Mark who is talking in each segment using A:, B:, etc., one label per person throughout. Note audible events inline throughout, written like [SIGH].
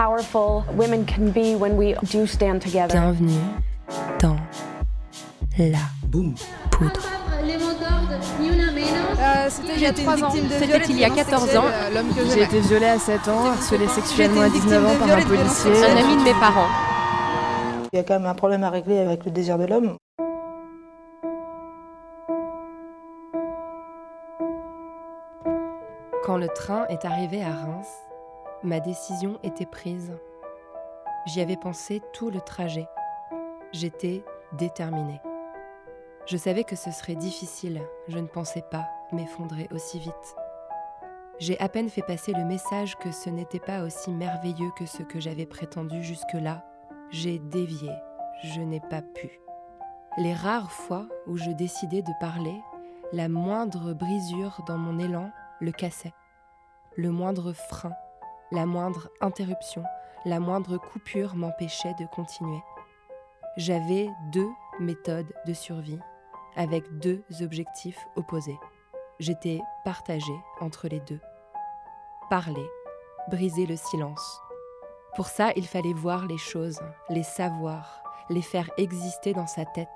A: powerful women can be when we do stand together.
B: Bienvenue dans la poudre.
C: C'était il y a 3 ans.
B: C'était il y a 14 ans.
C: J'ai été violée à 7 ans, harcelée sexuellement à 19 ans par un policier.
B: Un ami de mes parents.
D: Il y a quand même un problème à régler avec le désir de l'homme.
B: Quand le train est arrivé à Reims, ma décision était prise. J'y avais pensé tout le trajet. J'étais déterminée. Je savais que ce serait difficile, je ne pensais pas m'effondrer aussi vite. J'ai à peine fait passer le message que ce n'était pas aussi merveilleux que ce que j'avais prétendu jusque-là. J'ai dévié, je n'ai pas pu. Les rares fois où je décidais de parler, la moindre brisure dans mon élan le cassait. Le moindre frein, la moindre interruption, la moindre coupure m'empêchait de continuer. J'avais deux méthodes de survie avec deux objectifs opposés. J'étais partagée entre les deux. Parler, briser le silence. Pour ça, il fallait voir les choses, les savoir, les faire exister dans sa tête,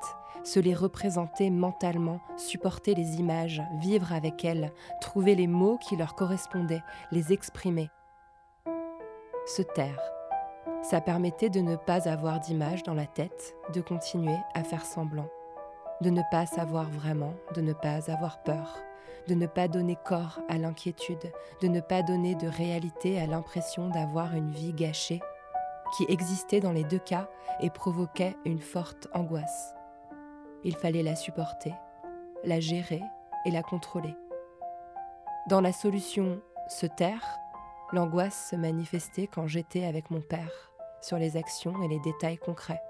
B: se les représenter mentalement, supporter les images, vivre avec elles, trouver les mots qui leur correspondaient, les exprimer. Se taire. Ça permettait de ne pas avoir d'image dans la tête, de continuer à faire semblant, de ne pas savoir vraiment, de ne pas avoir peur, de ne pas donner corps à l'inquiétude, de ne pas donner de réalité à l'impression d'avoir une vie gâchée, qui existait dans les deux cas et provoquait une forte angoisse. Il fallait la supporter, la gérer et la contrôler. Dans la solution se taire, l'angoisse se manifestait quand j'étais avec mon père, sur les actions et les détails concrets.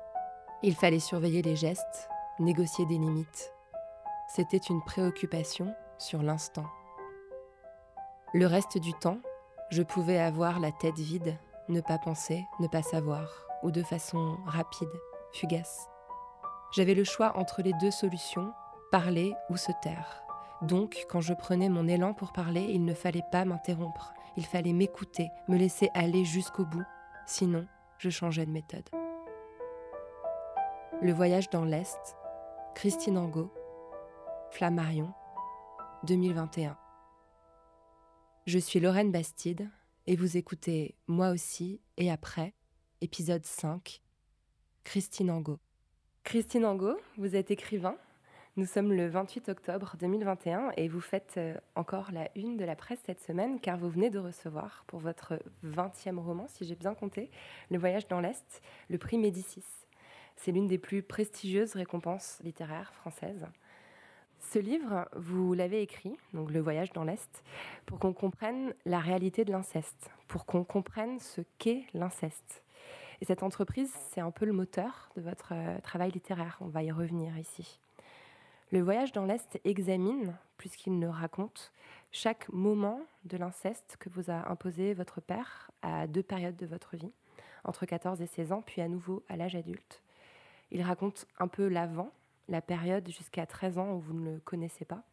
B: Il fallait surveiller les gestes, négocier des limites. C'était une préoccupation sur l'instant. Le reste du temps, je pouvais avoir la tête vide, ne pas penser, ne pas savoir, ou de façon rapide, fugace. J'avais le choix entre les deux solutions, parler ou se taire. Donc, quand je prenais mon élan pour parler, il ne fallait pas m'interrompre, il fallait m'écouter, me laisser aller jusqu'au bout, sinon je changeais de méthode. Le voyage dans l'Est, Christine Angot, Flammarion, 2021. Je suis Lorraine Bastide et vous écoutez Moi aussi et après, épisode 5, Christine Angot. Christine Angot, vous êtes écrivain. Nous sommes le 28 octobre 2021 et vous faites euh, encore la une de la presse cette semaine car vous venez de recevoir pour votre 20e roman, si j'ai bien compté, Le voyage dans l'Est, le prix Médicis. C'est l'une des plus prestigieuses récompenses littéraires françaises. Ce livre, vous l'avez écrit, donc Le voyage dans l'Est, pour qu'on comprenne la réalité de l'inceste, pour qu'on comprenne ce qu'est l'inceste. Et cette entreprise, c'est un peu le moteur de votre euh, travail littéraire. On va y revenir ici. Le voyage dans l'Est examine, puisqu'il ne raconte, chaque moment de l'inceste que vous a imposé votre père à deux périodes de votre vie, entre 14 et 16 ans, puis à nouveau à l'âge adulte. Il raconte un peu l'avant, la période jusqu'à 13 ans où vous ne le connaissez pas,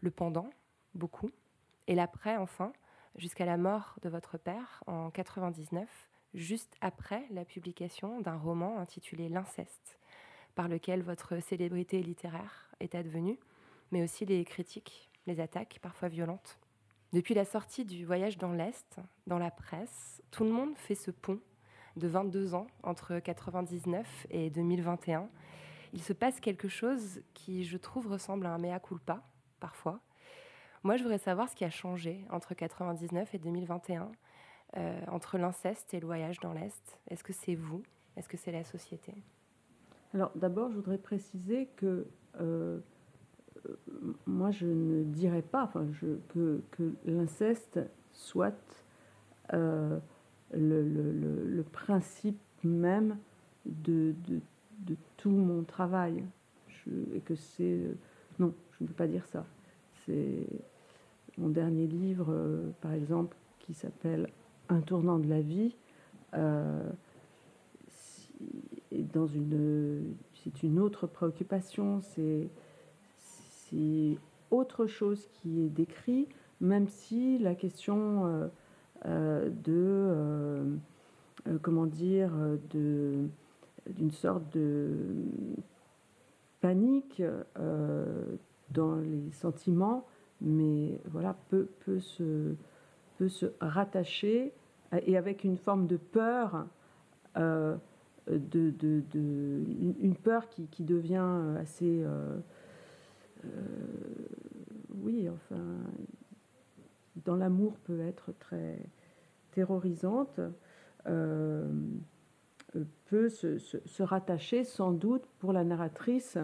B: le pendant, beaucoup, et l'après, enfin, jusqu'à la mort de votre père en 99, juste après la publication d'un roman intitulé L'inceste, par lequel votre célébrité littéraire est advenue, mais aussi les critiques, les attaques parfois violentes. Depuis la sortie du Voyage dans l'Est, dans la presse, tout le monde fait ce pont de 22 ans entre 99 et 2021. Il se passe quelque chose qui, je trouve, ressemble à un mea culpa, parfois. Moi, je voudrais savoir ce qui a changé entre 99 et 2021, euh, entre l'inceste et le voyage dans l'Est. Est-ce que c'est vous? Est-ce que c'est la société?
E: Alors d'abord, je voudrais préciser que euh, euh, moi, je ne dirais pas enfin, que, l'inceste soit euh, le, principe même de, tout mon travail. Et que c'est. Non, je ne peux pas dire ça. C'est mon dernier livre, euh, par exemple, qui s'appelle Un tournant de la vie. Euh, c'est une autre préoccupation, c'est, c'est autre chose qui est décrit, même si la question euh, euh, de, euh, comment dire, de, d'une sorte de panique dans les sentiments, mais voilà, peut, peut, se, peut se rattacher et avec une forme de peur de, de, de, une peur qui, qui devient assez euh, euh, oui enfin dans l'amour peut être très terrorisante euh, peut se, se, rattacher sans doute pour la narratrice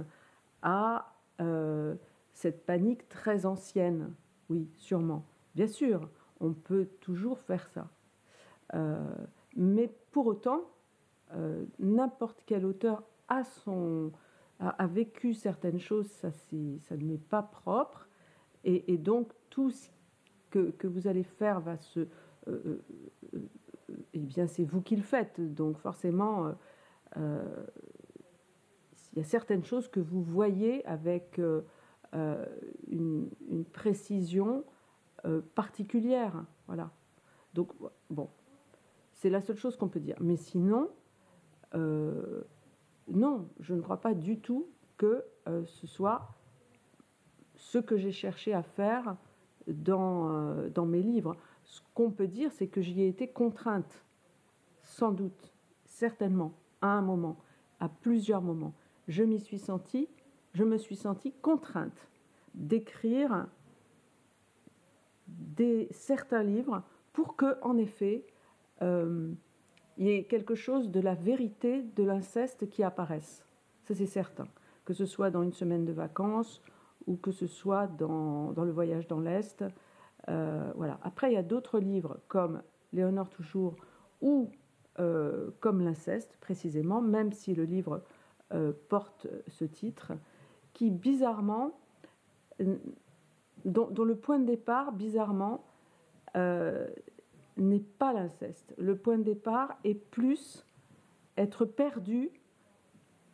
E: à euh, cette panique très ancienne. Oui sûrement. Bien sûr on peut toujours faire ça. Euh, mais pour autant euh, n'importe quel auteur a, son, a, a, vécu certaines choses, ça, ça ne m'est pas propre, et, donc tout ce que, que, vous allez faire va se... Euh, euh, eh bien, c'est vous qui le faites, donc forcément, il y a certaines choses que vous voyez avec une, une, précision particulière, voilà. Donc, bon, c'est la seule chose qu'on peut dire. Mais sinon, euh, non, je ne crois pas du tout que euh, ce soit ce que j'ai cherché à faire dans, euh, dans mes livres. Ce qu'on peut dire, c'est que j'y ai été contrainte, sans doute, certainement, à un moment, à plusieurs moments. Je m'y suis sentie, je me suis sentie contrainte d'écrire des certains livres pour que, en effet, il y ait quelque chose de la vérité de l'inceste qui apparaisse. Ça, c'est certain. Que ce soit dans une semaine de vacances ou que ce soit dans, dans le voyage dans l'Est. Euh, voilà. Après, il y a d'autres livres comme Léonore Toujours ou euh, comme l'inceste, précisément, même si le livre euh, porte ce titre, qui bizarrement, dont, le point de départ, bizarrement, n'est pas l'inceste. Le point de départ est plus être perdu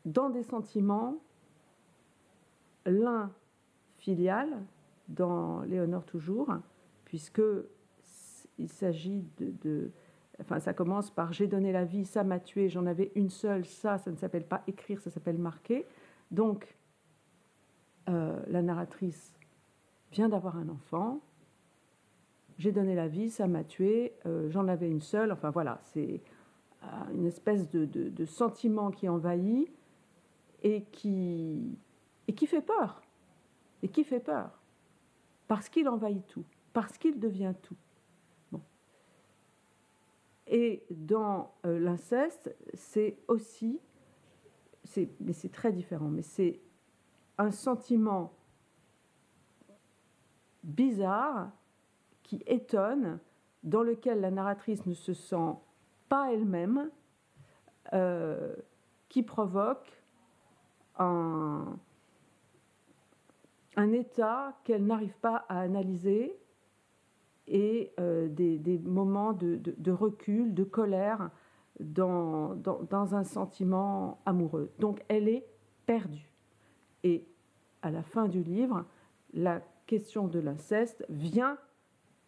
E: dans des sentiments, l'un filial, dans Léonore toujours, puisque il s'agit de, Enfin, ça commence par j'ai donné la vie, ça m'a tué, j'en avais une seule, ça, ça ne s'appelle pas écrire, ça s'appelle marquer. Donc, euh, la narratrice vient d'avoir un enfant, j'ai donné la vie, ça m'a tué, euh, j'en avais une seule. Enfin voilà, c'est euh, une espèce de, sentiment qui envahit et qui, et qui fait peur. Et qui fait peur. Parce qu'il envahit tout, parce qu'il devient tout. Bon. Et dans euh, l'inceste, c'est aussi, mais c'est très différent, mais c'est un sentiment bizarre qui étonne, dans lequel la narratrice ne se sent pas elle-même, euh, qui provoque un, un état qu'elle n'arrive pas à analyser et euh, des, des, moments de, de, de, recul, de colère dans, dans, dans, un sentiment amoureux. Donc elle est perdue. Et à la fin du livre, la question de l'inceste vient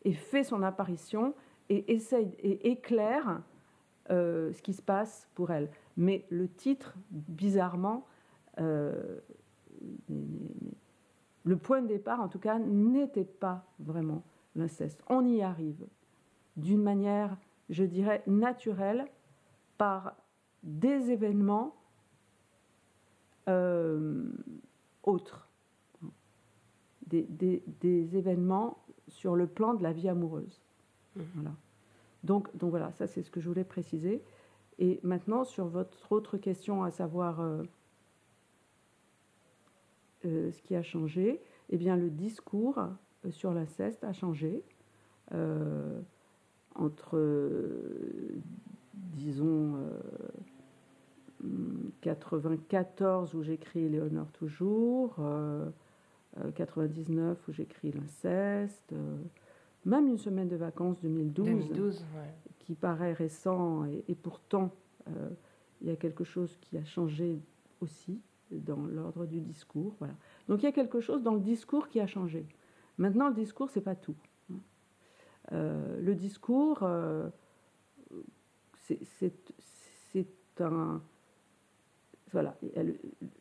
E: et fait son apparition et essaye et éclaire euh, ce qui se passe pour elle. Mais le titre, bizarrement, euh, le point de départ, en tout cas, n'était pas vraiment l'inceste. On y arrive d'une manière, je dirais, naturelle, par des événements euh, autres, des, des, des événements sur le plan de la vie amoureuse. Mmh. Voilà. Donc, donc voilà, ça c'est ce que je voulais préciser. Et maintenant, sur votre autre question, à savoir euh, euh, ce qui a changé, eh bien le discours euh, sur l'inceste a changé euh, entre, disons, 94 où j'écris Léonore toujours, 99 où j'écris l'inceste, même une semaine de vacances 2012,
B: 2012
E: qui paraît récent et, pourtant il y a quelque chose qui a changé aussi dans l'ordre du discours. Voilà. Donc il y a quelque chose dans le discours qui a changé. Maintenant, le discours, c'est pas tout. Euh, le discours, euh, c'est un. Voilà,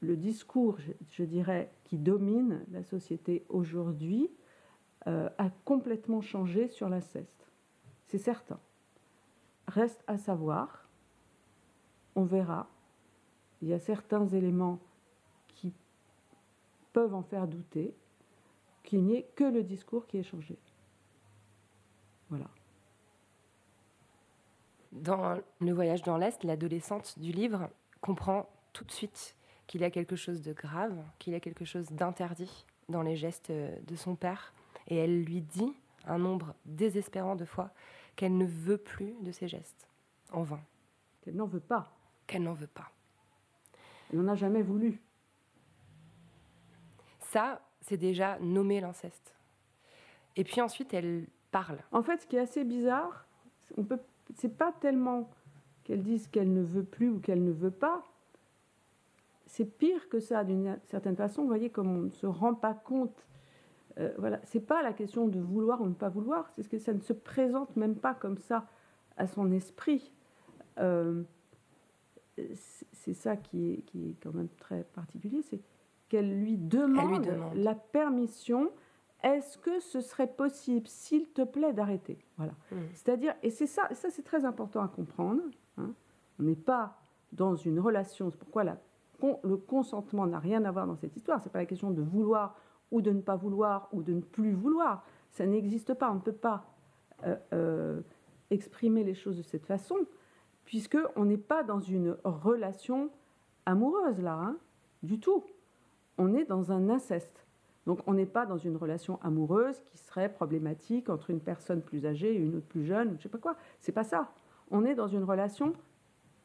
E: le, discours, je, dirais, qui domine la société aujourd'hui euh, a complètement changé sur l'inceste. C'est certain. Reste à savoir, on verra, il y a certains éléments qui peuvent en faire douter qu'il n'y ait que le discours qui ait changé. Voilà.
B: Dans Le voyage dans l'Est, l'adolescente du livre comprend tout de suite qu'il y a quelque chose de grave, qu'il y a quelque chose d'interdit dans les gestes de son père. Et elle lui dit un nombre désespérant de fois qu'elle ne veut plus de ces gestes, en vain.
E: Qu'elle n'en veut pas.
B: Qu'elle n'en veut pas.
E: Elle n'en a jamais voulu.
B: Ça, c'est déjà nommer l'inceste. Et puis ensuite, elle parle.
E: En fait, ce qui est assez bizarre, on peut, c'est pas tellement qu'elle dise qu'elle ne veut plus ou qu'elle ne veut pas. C'est pire que ça, d'une certaine façon. Vous voyez, comme on ne se rend pas compte. Euh, voilà, c'est pas la question de vouloir ou ne pas vouloir. C'est ce que ça ne se présente même pas comme ça à son esprit. Euh, c'est ça qui est, qui est quand même très particulier. C'est qu'elle lui demande, la permission. Est-ce que ce serait possible, s'il te plaît, d'arrêter? Voilà. Hmm. C'est-à-dire, et c'est ça, ça c'est très important à comprendre. Hein. On n'est pas dans une relation. C'est pourquoi la, le consentement n'a rien à voir dans cette histoire. C'est pas la question de vouloir ou de ne pas vouloir ou de ne plus vouloir. Ça n'existe pas. On ne peut pas euh, euh, exprimer les choses de cette façon, puisque on n'est pas dans une relation amoureuse là, hein, du tout on est dans un inceste. Donc on n'est pas dans une relation amoureuse qui serait problématique entre une personne plus âgée et une autre plus jeune, je sais pas quoi. C'est pas ça. On est dans une relation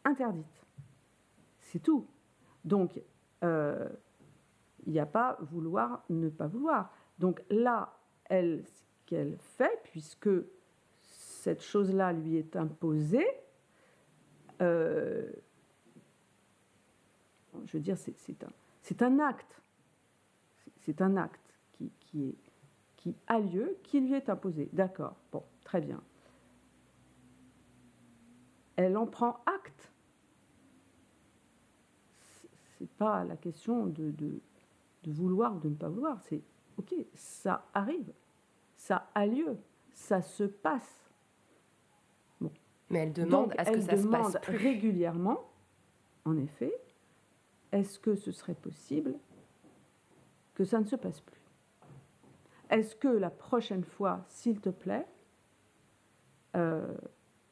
E: interdite. C'est tout. Donc euh, il n'y a pas vouloir, ne pas vouloir. Donc là, elle, ce qu'elle fait, puisque cette chose-là lui est imposée, euh, je veux dire, c'est un, acte c'est un acte qui, qui a lieu, qui lui est imposé. D'accord, bon, très bien. Elle en prend acte. C'est pas la question de, de, vouloir ou de ne pas vouloir. C'est ok, ça arrive, ça a lieu, ça se passe.
B: Bon. Mais elle demande à ce que ça se passe
E: régulièrement, en effet, est-ce que ce serait possible que ça ne se passe plus? Est-ce que la prochaine fois, s'il te plaît, euh,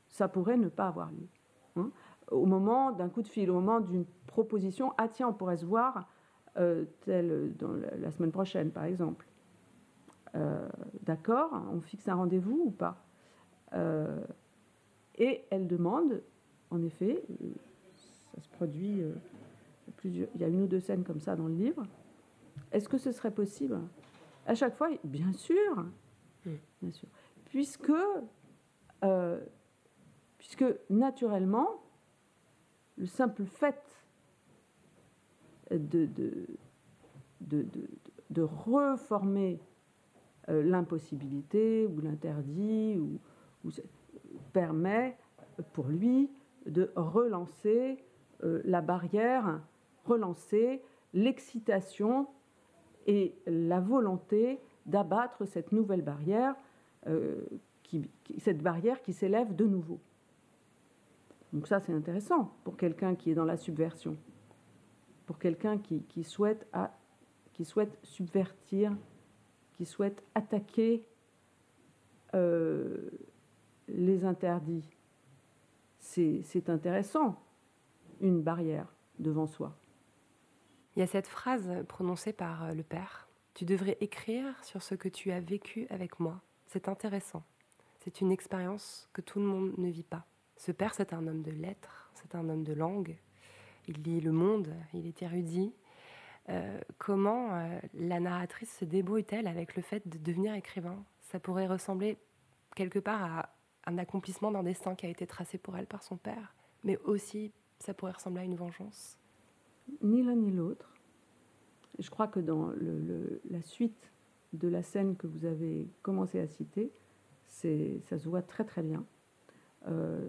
E: ça pourrait ne pas avoir lieu hein? Au moment d'un coup de fil, au moment d'une proposition, ah tiens, on pourrait se voir euh, tel, dans la, semaine prochaine, par exemple. Euh, d'accord, on fixe un rendez-vous ou pas? Et elle demande, en effet, ça se produit, plusieurs, il y a une ou deux scènes comme ça dans le livre, est-ce que ce serait possible? À chaque fois, bien sûr, hmm. bien sûr. Puisque, euh, puisque naturellement, le simple fait de, de, de, de reformer euh, l'impossibilité ou l'interdit ou, permet pour lui de relancer euh, la barrière, relancer l'excitation et la volonté d'abattre cette nouvelle barrière, euh, qui, cette barrière qui s'élève de nouveau. Donc ça, c'est intéressant pour quelqu'un qui est dans la subversion, pour quelqu'un qui, souhaite qui souhaite subvertir, qui souhaite attaquer euh, les interdits. C'est intéressant, une barrière devant soi.
B: Il y a cette phrase prononcée par euh, le père. Tu devrais écrire sur ce que tu as vécu avec moi. C'est intéressant. C'est une expérience que tout le monde ne vit pas. Ce père, c'est un homme de lettres, c'est un homme de langue. il lit Le Monde, il est érudit. Euh, comment euh, la narratrice se débrouille-t-elle avec le fait de devenir écrivain? Ça pourrait ressembler quelque part à un accomplissement d'un destin qui a été tracé pour elle par son père, mais aussi ça pourrait ressembler à une vengeance.
E: Ni l'un ni l'autre. Je crois que dans la suite de la scène que vous avez commencé à citer, ça se voit très très bien. Euh,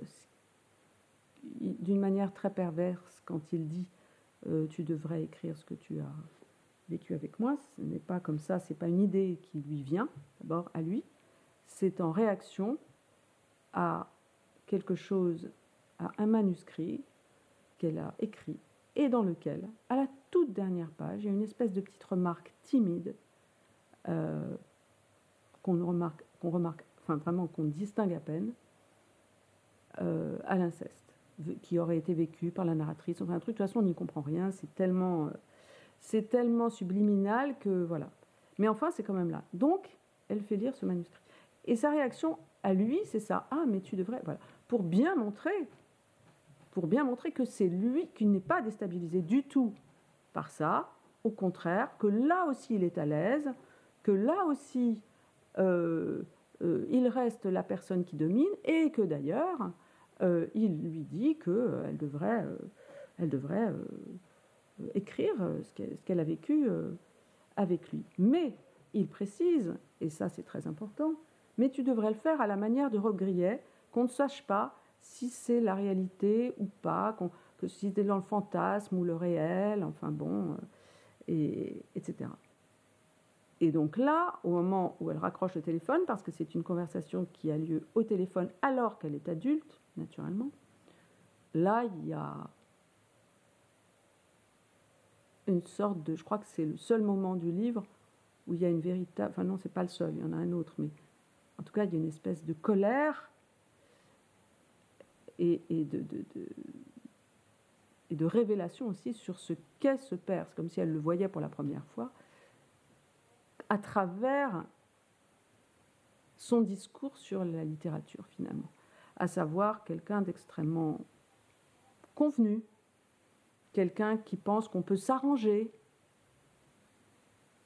E: d'une manière très perverse, quand il dit euh, tu devrais écrire ce que tu as vécu avec moi, ce n'est pas comme ça, c'est pas une idée qui lui vient d'abord à lui, c'est en réaction à quelque chose, à un manuscrit qu'elle a écrit et dans lequel, à la toute dernière page, il y a une espèce de petite remarque timide euh, qu'on remarque, qu'on remarque, enfin vraiment qu'on distingue à peine, euh, à l'inceste, qui aurait été vécu par la narratrice. Enfin un truc, de toute façon, on n'y comprend rien. C'est tellement, euh, tellement subliminal que voilà. Mais enfin, c'est quand même là. Donc, elle fait lire ce manuscrit. Et sa réaction à lui, c'est ça. Ah, mais tu devrais. Voilà. Pour bien montrer, pour bien montrer que c'est lui qui n'est pas déstabilisé du tout par ça. Au contraire, que là aussi il est à l'aise, que là aussi euh, il reste la personne qui domine et que d'ailleurs euh, il lui dit qu'elle devrait, elle devrait écrire ce qu'elle a vécu avec lui. Mais il précise, et ça c'est très important, mais tu devrais le faire à la manière de Rob Grillet, qu'on ne sache pas si c'est la réalité ou pas, que si c'est dans le fantasme ou le réel, enfin bon, et, etc. Et donc là, au moment où elle raccroche le téléphone, parce que c'est une conversation qui a lieu au téléphone alors qu'elle est adulte, naturellement, là, il y a une sorte de... Je crois que c'est le seul moment du livre où il y a une véritable... Enfin non, c'est pas le seul, il y en a un autre, mais en tout cas, il y a une espèce de colère et, de, et de révélation aussi sur ce qu'est ce père. C'est comme si elle le voyait pour la première fois à travers son discours sur la littérature finalement, à savoir quelqu'un d'extrêmement convenu, quelqu'un qui pense qu'on peut s'arranger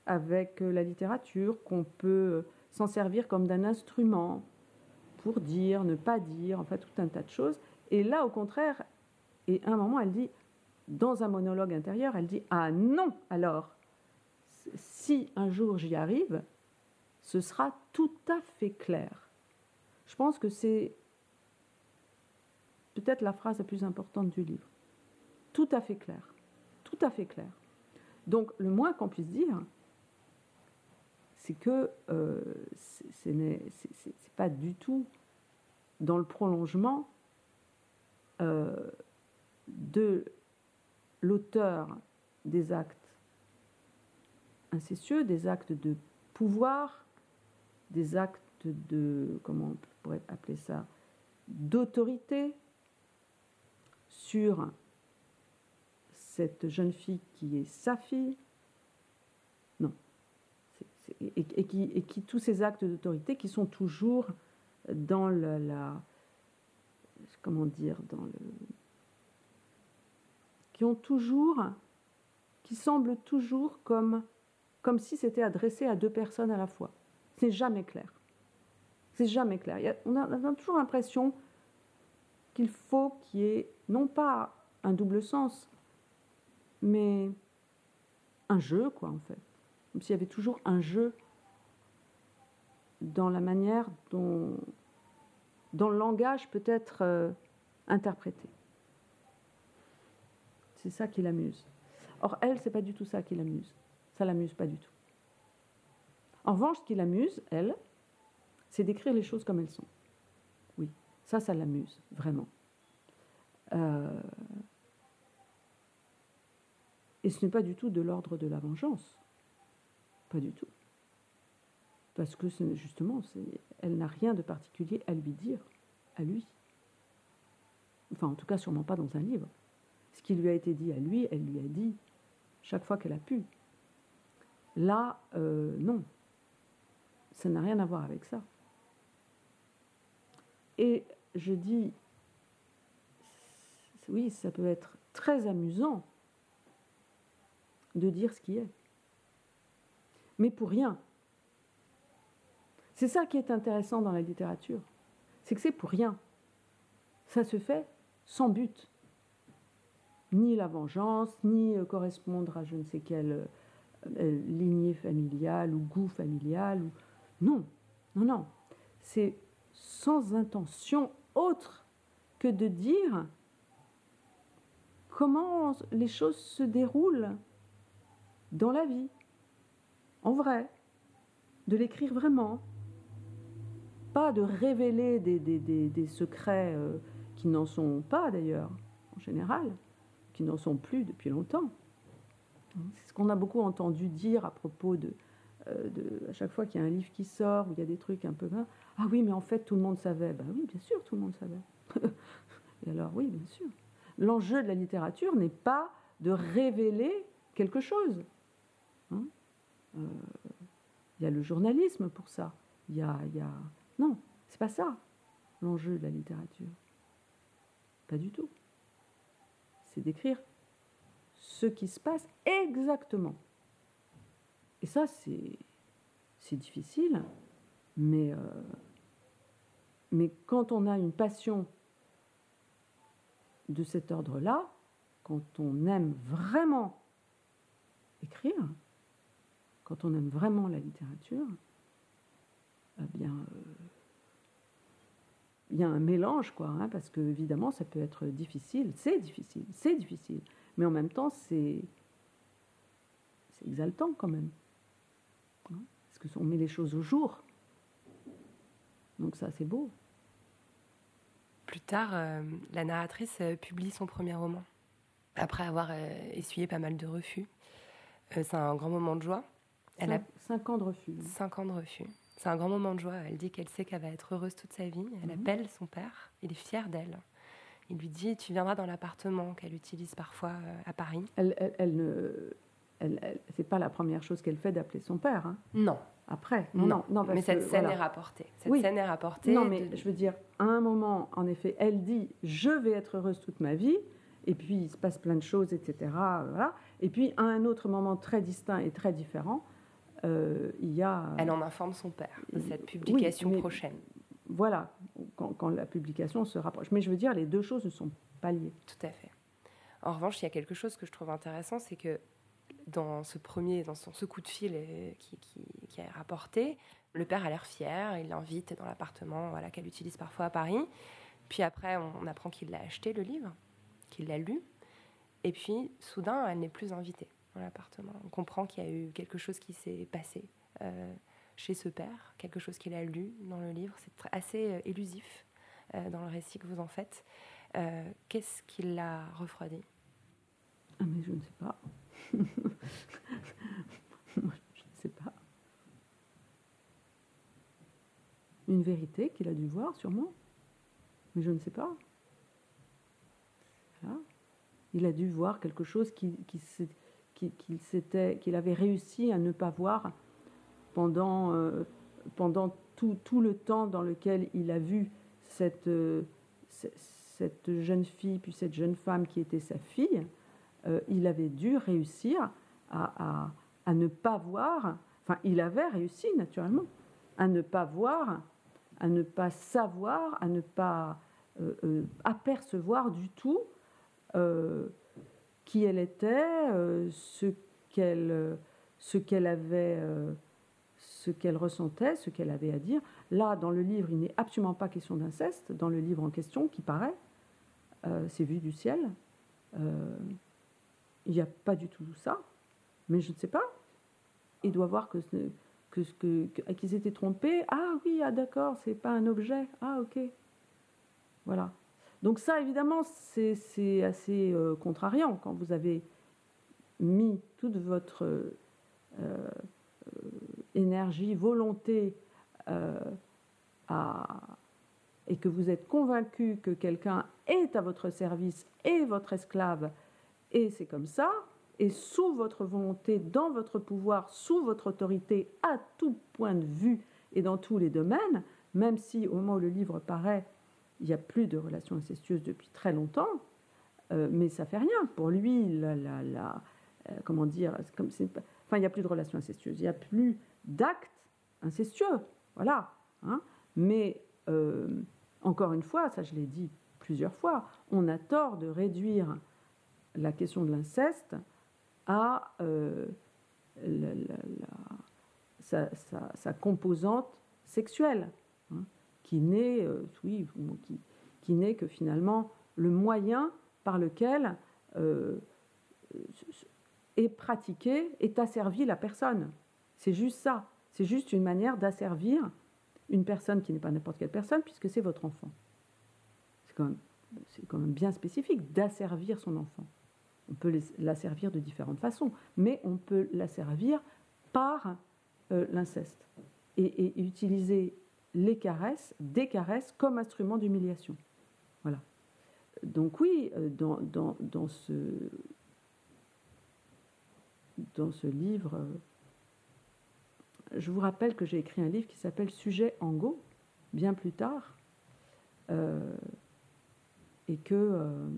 E: avec la littérature, qu'on peut s'en servir comme d'un instrument pour dire, ne pas dire, en fait tout un tas de choses. Et là, au contraire, et à un moment, elle dit, dans un monologue intérieur, elle dit Ah non, alors, si un jour j'y arrive, ce sera tout à fait clair. Je pense que c'est peut-être la phrase la plus importante du livre. Tout à fait clair. Tout à fait clair. Donc, le moins qu'on puisse dire, c'est que euh, ce n'est pas du tout dans le prolongement euh, de l'auteur des actes incestueux, des actes de pouvoir, des actes de, comment on pourrait appeler ça, d'autorité sur cette jeune fille qui est sa fille. Non. et, qui, et, qui, tous ces actes d'autorité qui sont toujours dans la comment dire, dans le, qui ont toujours, qui semblent toujours comme, comme si c'était adressé à deux personnes à la fois. C'est jamais clair. C'est jamais clair. on, a, on a toujours l'impression qu'il faut qu'il y ait non pas un double sens, mais un jeu, quoi, en fait. Comme s'il y avait toujours un jeu dans la manière dont, le langage peut être euh, interprété. C'est ça qui l'amuse. Or, elle, c'est pas du tout ça qui l'amuse. Ça l'amuse pas du tout. En revanche, ce qui l'amuse, elle, c'est d'écrire les choses comme elles sont. Oui, ça, ça l'amuse, vraiment. Euh, et ce n'est pas du tout de l'ordre de la vengeance. Pas du tout parce que justement, elle n'a rien de particulier à lui dire, à lui. Enfin, en tout cas, sûrement pas dans un livre. Ce qui lui a été dit à lui, elle lui a dit chaque fois qu'elle a pu. Là, euh, non. Ça n'a rien à voir avec ça. Et je dis, oui, ça peut être très amusant de dire ce qui est. Mais pour rien. C'est ça qui est intéressant dans la littérature. C'est que c'est pour rien. Ça se fait sans but. Ni la vengeance, ni euh, correspondre à je ne sais quelle euh, euh, lignée familiale ou goût familial. Ou... Non, non, non. C'est sans intention autre que de dire comment les choses se déroulent dans la vie, en vrai, de l'écrire vraiment, pas de révéler des, secrets euh, qui n'en sont pas d'ailleurs, en général, qui n'en sont plus depuis longtemps. C'est ce qu'on a beaucoup entendu dire à propos de, euh, de à chaque fois qu'il y a un livre qui sort, où il y a des trucs un peu... Ah oui, mais en fait, tout le monde savait. Ben oui, bien sûr, tout le monde savait. [LAUGHS] Et alors, oui, bien sûr. L'enjeu de la littérature n'est pas de révéler quelque chose. Hein euh, il y a le journalisme pour ça. Il y a. Non, c'est pas ça l'enjeu de la littérature. Pas du tout. C'est d'écrire ce qui se passe exactement. Et ça, c'est, difficile, euh, mais quand on a une passion de cet ordre-là, quand on aime vraiment écrire, quand on aime vraiment la littérature, eh bien, euh, il y a un mélange, quoi, hein, parce que évidemment, ça peut être difficile, c'est difficile, c'est difficile, mais en même temps, c'est exaltant quand même, hein, parce que on met les choses au jour, donc ça, c'est beau.
B: Plus tard, euh, la narratrice euh, publie son premier roman, après avoir essuyé pas mal de refus. c'est un grand moment de joie.
E: Elle a cinq ans de refus.
B: Cinq ans de refus. C'est un grand moment de joie. Elle dit qu'elle sait qu'elle va être heureuse toute sa vie. Elle mhm. appelle son père. Il est fier d'elle. Il lui dit Tu viendras dans l'appartement qu'elle utilise parfois euh, à Paris.
E: Elle, elle, ne. Elle, c'est pas la première chose qu'elle fait d'appeler son père. Hein.
B: Non.
E: Après,
B: non, non, mais cette scène est rapportée. Cette scène est rapportée.
E: Non, mais je veux dire, à un moment, en effet, elle dit je vais être heureuse toute ma vie, et puis il se passe plein de choses, etc. Voilà. Et puis à un autre moment très distinct et très différent, euh, il y a...
B: Elle en informe son père de cette publication prochaine.
E: Voilà, quand, la publication se rapproche. Mais je veux dire, les deux choses ne sont pas liées.
B: Tout à fait. En revanche, il y a quelque chose que je trouve intéressant, c'est que dans ce premier, dans ce coup de fil euh, qui, qui, est rapporté, le père a l'air fier, il l'invite dans l'appartement voilà, qu'elle utilise parfois à Paris. Puis après, on, apprend qu'il l'a acheté, le livre, qu'il l'a lu. Et puis, soudain, elle n'est plus invitée l'appartement. On comprend qu'il y a eu quelque chose qui s'est passé euh, chez ce père, quelque chose qu'il a lu dans le livre. C'est assez euh, élusif dans le récit que vous en faites. Qu'est-ce qui l'a refroidi?
E: Ah, mais je ne sais pas. [LAUGHS] je ne sais pas. Une vérité qu'il a dû voir, sûrement. Mais je ne sais pas. Il a dû voir quelque chose qui, qui qu'il qu'il avait réussi à ne pas voir pendant, euh, pendant tout, le temps dans lequel il a vu euh, cette jeune fille, puis cette jeune femme qui était sa fille, euh, il avait dû réussir à, ne pas voir, enfin il avait réussi naturellement, à ne pas voir, à ne pas savoir, à ne pas apercevoir du tout qui elle était, euh, ce qu'elle euh, avait, euh, ce qu'elle ressentait, ce qu'elle avait à dire. Là, dans le livre, il n'est absolument pas question d'inceste. Dans le livre en question, qui paraît, c'est vu du ciel. Il n'y a pas du tout ça. Mais je ne sais pas. Il doit voir que que, que, qu'ils étaient trompés. Ah oui, ah d'accord, c'est pas un objet. Ah ok. Voilà. Donc ça, évidemment, c'est assez euh, contrariant quand vous avez mis toute votre euh, euh, énergie, volonté à, et que vous êtes convaincu que quelqu'un est à votre service et votre esclave, et c'est comme ça, et sous votre volonté, dans votre pouvoir, sous votre autorité, à tout point de vue et dans tous les domaines, même si au moment où le livre paraît, il n'y a plus de relations incestueuses depuis très longtemps, Euh, mais ça fait rien. Pour lui, la, la, euh, comment dire, enfin, il n'y a plus de relations incestueuses, il n'y a plus d'actes incestueux. Voilà. Hein. Mais euh, encore une fois, ça je l'ai dit plusieurs fois, on a tort de réduire la question de l'inceste à euh, sa, sa, sa, composante sexuelle, hein, qui n'est, euh, oui, qui, que finalement le moyen par lequel euh, est pratiqué, est asservi la personne. C'est juste ça. C'est juste une manière d'asservir une personne qui n'est pas n'importe quelle personne, puisque c'est votre enfant. C'est quand même bien spécifique d'asservir son enfant. On peut l'asservir de différentes façons, mais on peut l'asservir par euh, l'inceste et, utiliser les caresses, des caresses, comme instrument d'humiliation. Voilà. Donc oui, euh, dans, ce, livre, euh, je vous rappelle que j'ai écrit un livre qui s'appelle Sujet en bien plus tard, et, que,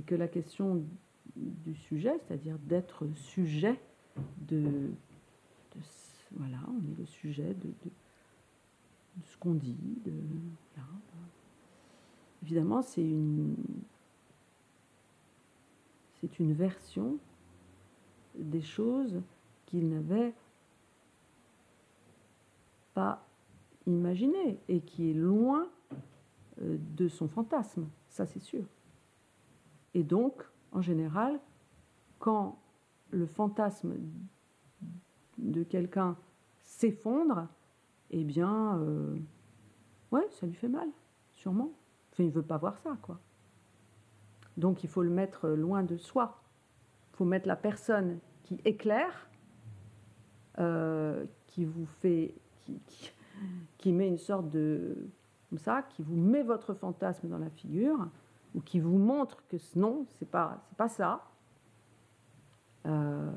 E: et que la question du sujet, c'est-à-dire d'être sujet de, Voilà, on est le sujet de, ce qu'on dit, de. Évidemment, c'est une. C'est une version des choses qu'il n'avait pas imaginé et qui est loin euh, de son fantasme, ça c'est sûr. Et donc, en général, quand le fantasme de quelqu'un s'effondre, eh bien, euh, ouais, ça lui fait mal, sûrement. Enfin, il ne veut pas voir ça, quoi. Donc, il faut le mettre loin de soi. Il faut mettre la personne qui éclaire, euh, qui vous fait qui, qui, qui, met une sorte de. comme ça, qui vous met votre fantasme dans la figure, ou qui vous montre que non, c'est pas, c'est pas ça, euh,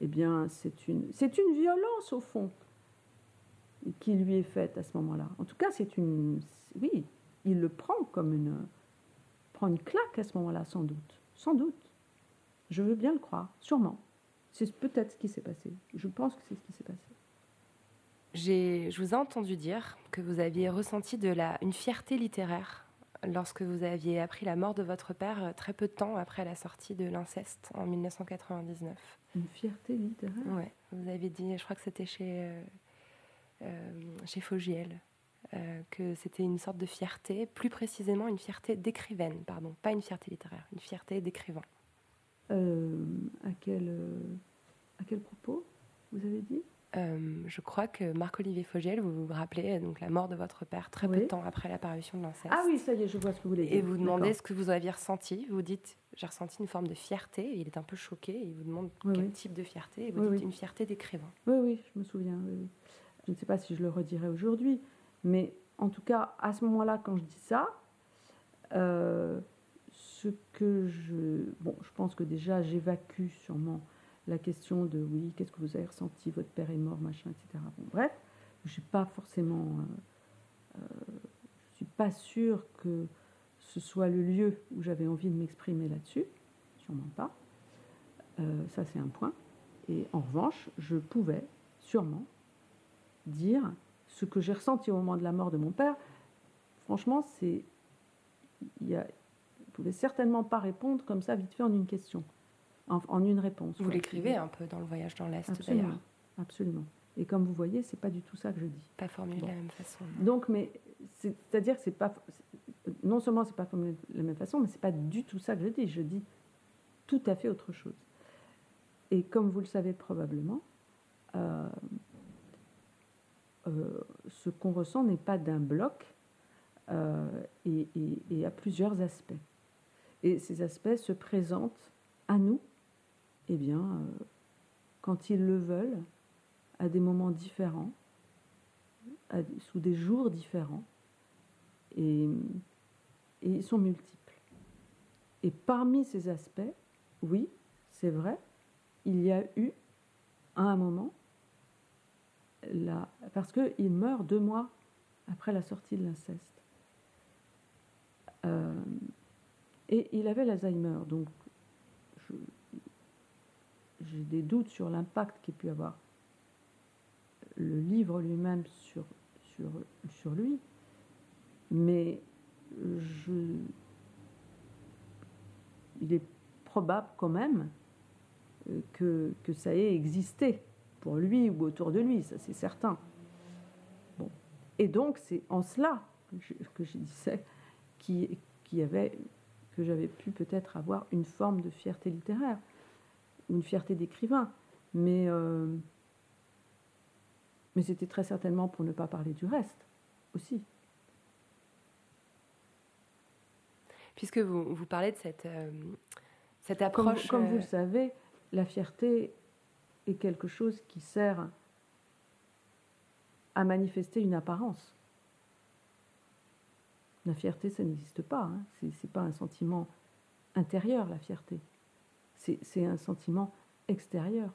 E: eh bien, c'est une, c'est une violence au fond qui lui est faite à ce moment-là. En tout cas, c'est une. Oui, il le prend comme une. prend une claque à ce moment-là, sans doute. Sans doute. Je veux bien le croire, sûrement. C'est peut-être ce qui s'est passé. Je pense que c'est ce qui s'est passé.
B: Je vous ai entendu dire que vous aviez ressenti de la, une fierté littéraire lorsque vous aviez appris la mort de votre père très peu de temps après la sortie de l'inceste en 1999.
E: Une fierté littéraire
B: Oui, vous avez dit, je crois que c'était chez, euh, euh, chez Fogiel, euh, que c'était une sorte de fierté, plus précisément une fierté d'écrivaine, pardon, pas une fierté littéraire, une fierté d'écrivain.
E: à, quel, à quel propos vous avez dit?
B: Euh, je crois que Marc-Olivier Fogiel, vous vous rappelez donc la mort de votre père très oui. peu de temps après l'apparition de l'inceste.
E: Ah oui, ça y est, je vois ce que vous voulez dire.
B: Et vous demandez ce que vous aviez ressenti. Vous dites, j'ai ressenti une forme de fierté. Et il est un peu choqué. Et il vous demande
E: oui,
B: quel
E: oui.
B: type de fierté. Et vous dites une fierté d'écrivain.
E: Oui, oui, je me souviens. Je ne sais pas si je le redirai aujourd'hui. Mais en tout cas, à ce moment-là, quand je dis ça, euh, ce que je... Bon, je pense que déjà, j'évacue sûrement la question de oui, qu'est-ce que vous avez ressenti, votre père est mort, machin, etc. Bon, bref, je suis pas forcément, euh, euh, je suis pas sûre que ce soit le lieu où j'avais envie de m'exprimer là-dessus, sûrement pas. Euh, ça c'est un point. Et en revanche, je pouvais sûrement dire ce que j'ai ressenti au moment de la mort de mon père. Franchement, c'est, il y pouvez certainement pas répondre comme ça vite fait en une question en, en une réponse.
B: Vous l'écrivez un peu dans le voyage dans l'Est
E: d'ailleurs. Absolument. Et comme vous voyez, c'est pas du tout ça que je dis.
B: Pas formulé bon. de la même façon.
E: Donc, mais c'est-à-dire que c'est pas non seulement c'est pas formulé de la même façon, mais c'est pas du tout ça que je dis. Je dis tout à fait autre chose. Et comme vous le savez probablement, euh, euh, ce qu'on ressent n'est pas d'un bloc euh, et, et, et à plusieurs aspects. Et ces aspects se présentent à nous eh bien, euh, quand ils le veulent, à des moments différents, sous des jours différents, et, et, ils sont multiples. Et parmi ces aspects, oui, c'est vrai, il y a eu, à un moment, la, parce qu'il meurt deux mois après la sortie de l'inceste. Euh, Et il avait l'Alzheimer, donc j'ai des doutes sur l'impact qu'il pu avoir le livre lui-même sur, sur, sur lui, mais je, il est probable quand même euh, que, que ça ait existé pour lui ou autour de lui, ça c'est certain. Bon. Et donc c'est en cela que je, disais qui avait, que j'avais pu peut-être avoir une forme de fierté littéraire, une fierté d'écrivain. Mais, euh, mais c'était très certainement pour ne pas parler du reste aussi.
B: Puisque vous, vous parlez de cette, euh, cette approche.
E: Comme, comme vous
B: euh,
E: le savez, la fierté est quelque chose qui sert à manifester une apparence. La fierté, ça n'existe pas. Hein. Ce n'est pas un sentiment intérieur, la fierté. C'est un sentiment extérieur.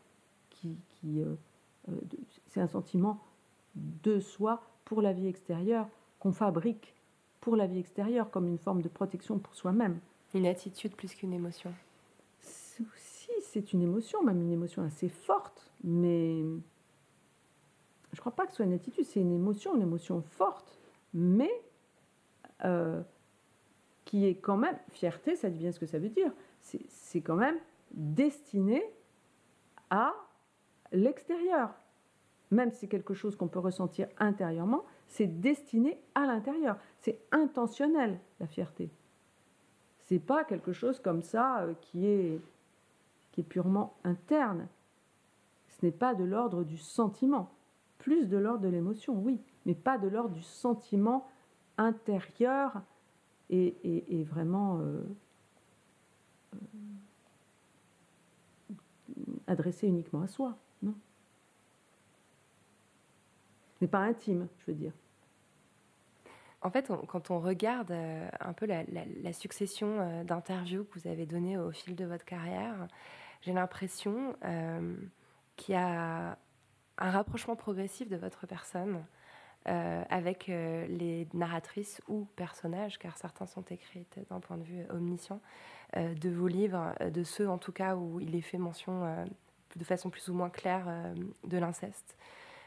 E: Qui, qui euh, euh, c'est un sentiment de soi pour la vie extérieure qu'on fabrique pour la vie extérieure comme une forme de protection pour soi-même.
B: Une attitude plus qu'une émotion.
E: Si, c'est une émotion, même une émotion assez forte, mais je ne crois pas que ce soit une attitude, c'est une émotion, une émotion forte, mais euh, qui est quand même, fierté, ça dit bien ce que ça veut dire, c'est quand même destiné à l'extérieur. Même si c'est quelque chose qu'on peut ressentir intérieurement, c'est destiné à l'intérieur. C'est intentionnel, la fierté. C'est pas quelque chose comme ça euh, qui est, qui est purement interne. Ce n'est pas de l'ordre du sentiment. Plus de l'ordre de l'émotion, oui, mais pas de l'ordre du sentiment intérieur et, et, vraiment euh, adressé uniquement à soi, non? Mais pas intime, je veux dire.
B: En fait, quand on regarde euh, un peu la succession euh, d'interviews que vous avez données au fil de votre carrière, j'ai l'impression euh, qu'il y a un rapprochement progressif de votre personne euh, avec euh, les narratrices ou personnages, car certains sont écrits d'un point de vue omniscient, euh, de vos livres, de ceux en tout cas où il est fait mention de façon plus ou moins claire de l'inceste.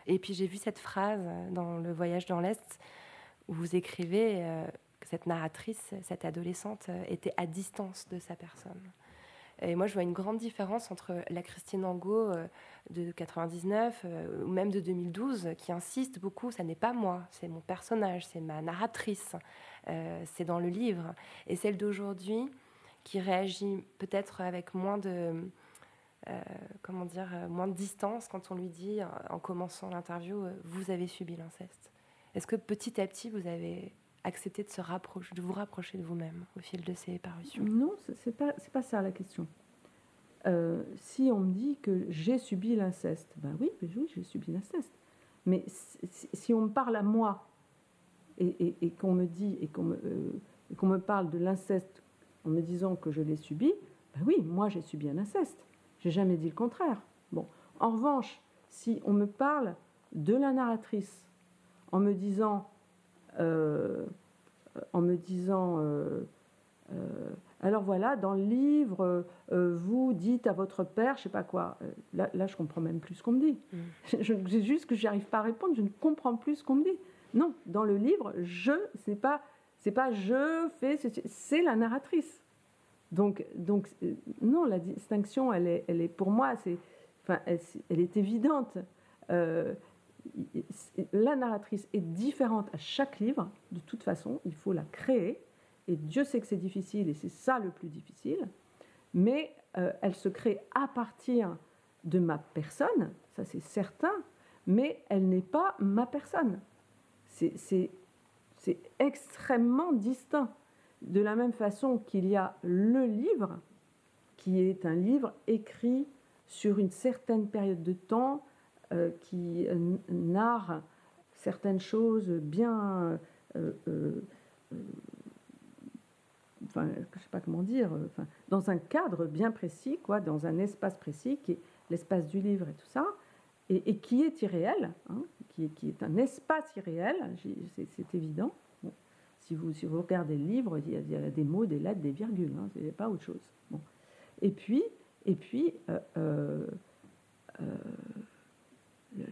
B: Et puis j'ai vu cette phrase dans Le Voyage dans l'Est où vous écrivez que cette narratrice, cette adolescente, était à distance de sa personne. Et moi, je vois une grande différence entre la Christine Angot euh, de 99 euh, ou même de 2012, qui insiste beaucoup, ça n'est pas moi, c'est mon personnage, c'est ma narratrice, euh, c'est dans le livre. Et celle d'aujourd'hui, qui réagit peut-être avec moins de, comment dire, moins de distance quand on lui dit, en commençant l'interview, vous avez subi l'inceste. Est-ce que petit à petit, vous avez accepter de se rapprocher, de vous rapprocher de vous-même au fil de ces parutions
E: Non, c'est pas pas ça la question. Euh, si on me dit que j'ai subi l'inceste, ben oui, ben oui, j'ai subi l'inceste. Mais si, on me parle à moi et, qu'on me dit et qu'on me, euh, me parle de l'inceste en me disant que je l'ai subi, ben oui, moi j'ai subi un inceste. J'ai jamais dit le contraire. Bon, en revanche, si on me parle de la narratrice en me disant en me disant euh, euh, alors voilà, dans le livre, euh, vous dites à votre père, je sais pas quoi. Là, là je comprends même plus ce qu'on me dit. Mm. [LAUGHS] C'est juste que j'arrive pas à répondre, je ne comprends plus ce qu'on me dit. Non, dans le livre, je, c'est pas, c'est pas je fais, c'est la narratrice. Donc, donc non, la distinction, elle est, elle est pour moi, c'est, enfin, elle, elle, est évidente. Euh, la narratrice est différente à chaque livre, de toute façon, il faut la créer, et Dieu sait que c'est difficile, et c'est ça le plus difficile, mais euh, elle se crée à partir de ma personne, ça c'est certain, mais elle n'est pas ma personne. C'est extrêmement distinct. De la même façon qu'il y a le livre, qui est un livre écrit sur une certaine période de temps, euh, qui narre certaines choses bien. Euh, euh, enfin, je sais pas comment dire, enfin, dans un cadre bien précis, quoi, dans un espace précis qui est l'espace du livre et tout ça, et, qui est irréel, hein, qui, est, qui, est, un espace irréel, c'est évident. Si vous, si vous regardez le livre, il y, a, des mots, des lettres, des virgules, hein, a pas autre chose. Bon. Et puis, et puis le-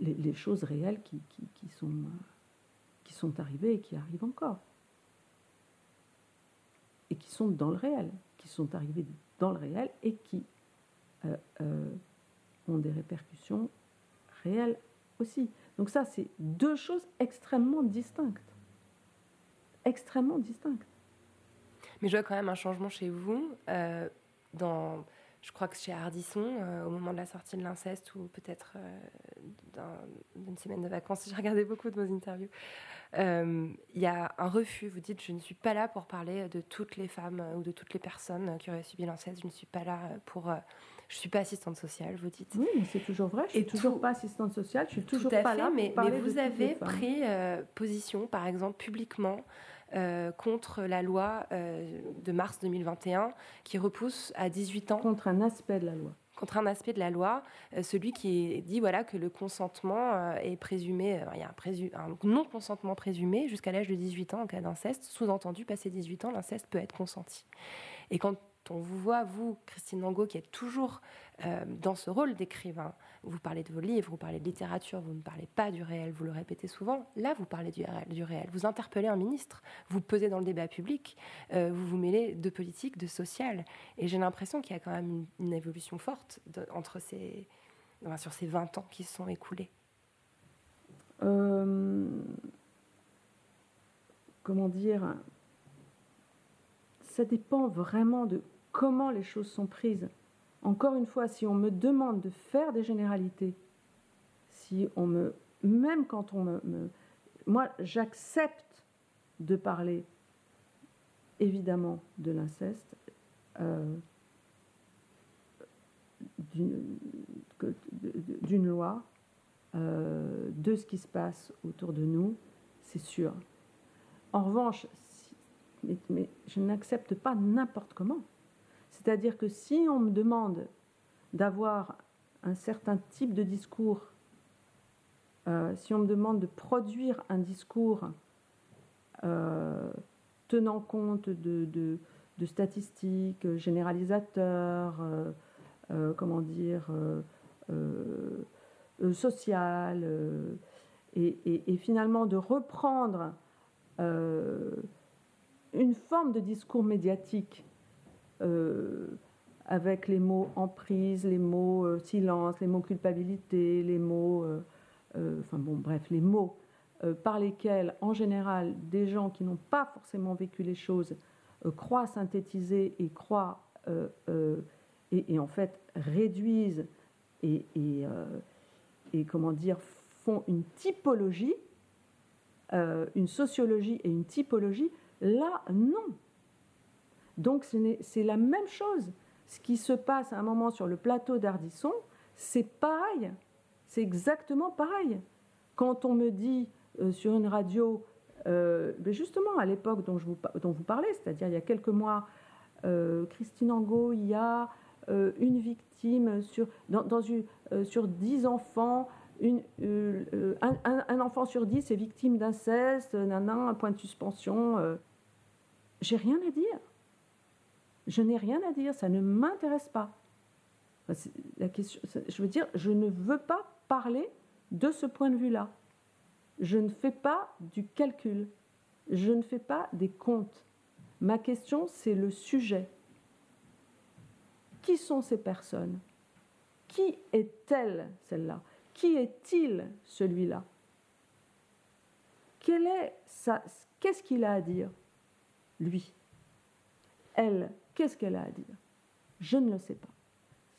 E: le- les, choses réelles qui, qui- sont, qui sont arrivées et qui arrivent encore. Et qui sont dans le réel, qui sont arrivées dans le réel et qui euh, euh, ont des répercussions réelles aussi. Donc ça, c'est deux choses extrêmement distinctes. Extrêmement distinctes.
B: Mais je vois quand même un changement chez vous. euh, dans, je crois que chez Ardisson, euh, au moment de la sortie de l'inceste, ou peut-être euh, d'un- d'une semaine de vacances, [LAUGHS] j'ai regardé beaucoup de vos interviews, euh, il y a un refus. Vous dites, je ne suis pas là pour parler de toutes les femmes ou de toutes les personnes qui auraient subi l'inceste. Je ne suis pas là pour... je ne suis pas assistante sociale, vous dites.
E: Oui, mais c'est toujours vrai. Je suis
B: Et
E: toujours
B: tout-
E: pas assistante sociale. Je suis toujours
B: Tout à
E: pas
B: fait,
E: là pour
B: mais,
E: parler
B: mais vous avez pris position, par exemple, publiquement, euh, contre la loi euh, de mars 2021 qui repousse à 18 ans.
E: Contre un aspect de la loi.
B: Contre un aspect de la loi, euh, celui qui dit voilà, que le consentement est présumé, il y a un, présu- un non-consentement présumé jusqu'à l'âge de 18 ans en cas d'inceste. Sous-entendu, passé 18 ans, l'inceste peut être consenti. Et quand on vous voit, vous, Christine Nango, qui êtes toujours euh, dans ce rôle d'écrivain, vous parlez de vos livres, vous parlez de littérature, vous ne parlez pas du réel, vous le répétez souvent. Là, vous parlez du réel. Vous interpellez un ministre, vous pesez dans le débat public, euh, vous vous mêlez de politique, de social. Et j'ai l'impression qu'il y a quand même une, évolution forte entre ces, sur ces 20 ans qui se sont écoulés.
E: Euh, comment dire? Ça dépend vraiment de comment les choses sont prises. Encore une fois, si on me demande de faire des généralités, si on me, même quand on me, moi, j'accepte de parler évidemment de l'inceste, euh, d'une loi, euh, de ce qui se passe autour de nous, c'est sûr. En revanche, mais je n'accepte pas n'importe comment. C'est-à-dire que si on me demande d'avoir un certain type de discours, euh, si on me demande de produire un discours euh, tenant compte de, statistiques euh, généralisateurs, euh, comment dire, euh, et, finalement de reprendre une forme de discours médiatique avec les mots emprise, les mots euh, silence, les mots culpabilité, les mots, euh, euh, enfin bon, bref, les mots euh, par lesquels, en général, des gens qui n'ont pas forcément vécu les choses euh, croient synthétiser et croient, euh, euh, et, en fait réduisent et, et, euh, et, comment dire, font une typologie, euh, une sociologie et une typologie, là, non. Donc c'est la même chose. Ce qui se passe à un moment sur le plateau d'Ardisson, c'est pareil. C'est exactement pareil. Quand on me dit euh, sur une radio, euh, ben justement à l'époque dont, dont vous parlez, c'est-à-dire il y a quelques mois, euh, Christine Angot, il y a une victime sur, dans, une, sur 10 enfants, un, enfant sur 10 est victime d'inceste, nanan, un point de suspension. J'ai rien à dire. Je n'ai rien à dire, ça ne m'intéresse pas. La question, je veux dire, je ne veux pas parler de ce point de vue-là. Je ne fais pas du calcul. Je ne fais pas des comptes. Ma question, c'est le sujet. Qui sont ces personnes? Qui est-elle, celle-là? Qui est-il, celui-là? Qu'est-ce qu'il a à dire, lui? Elle, qu'est-ce qu'elle a à dire? Je ne le sais pas.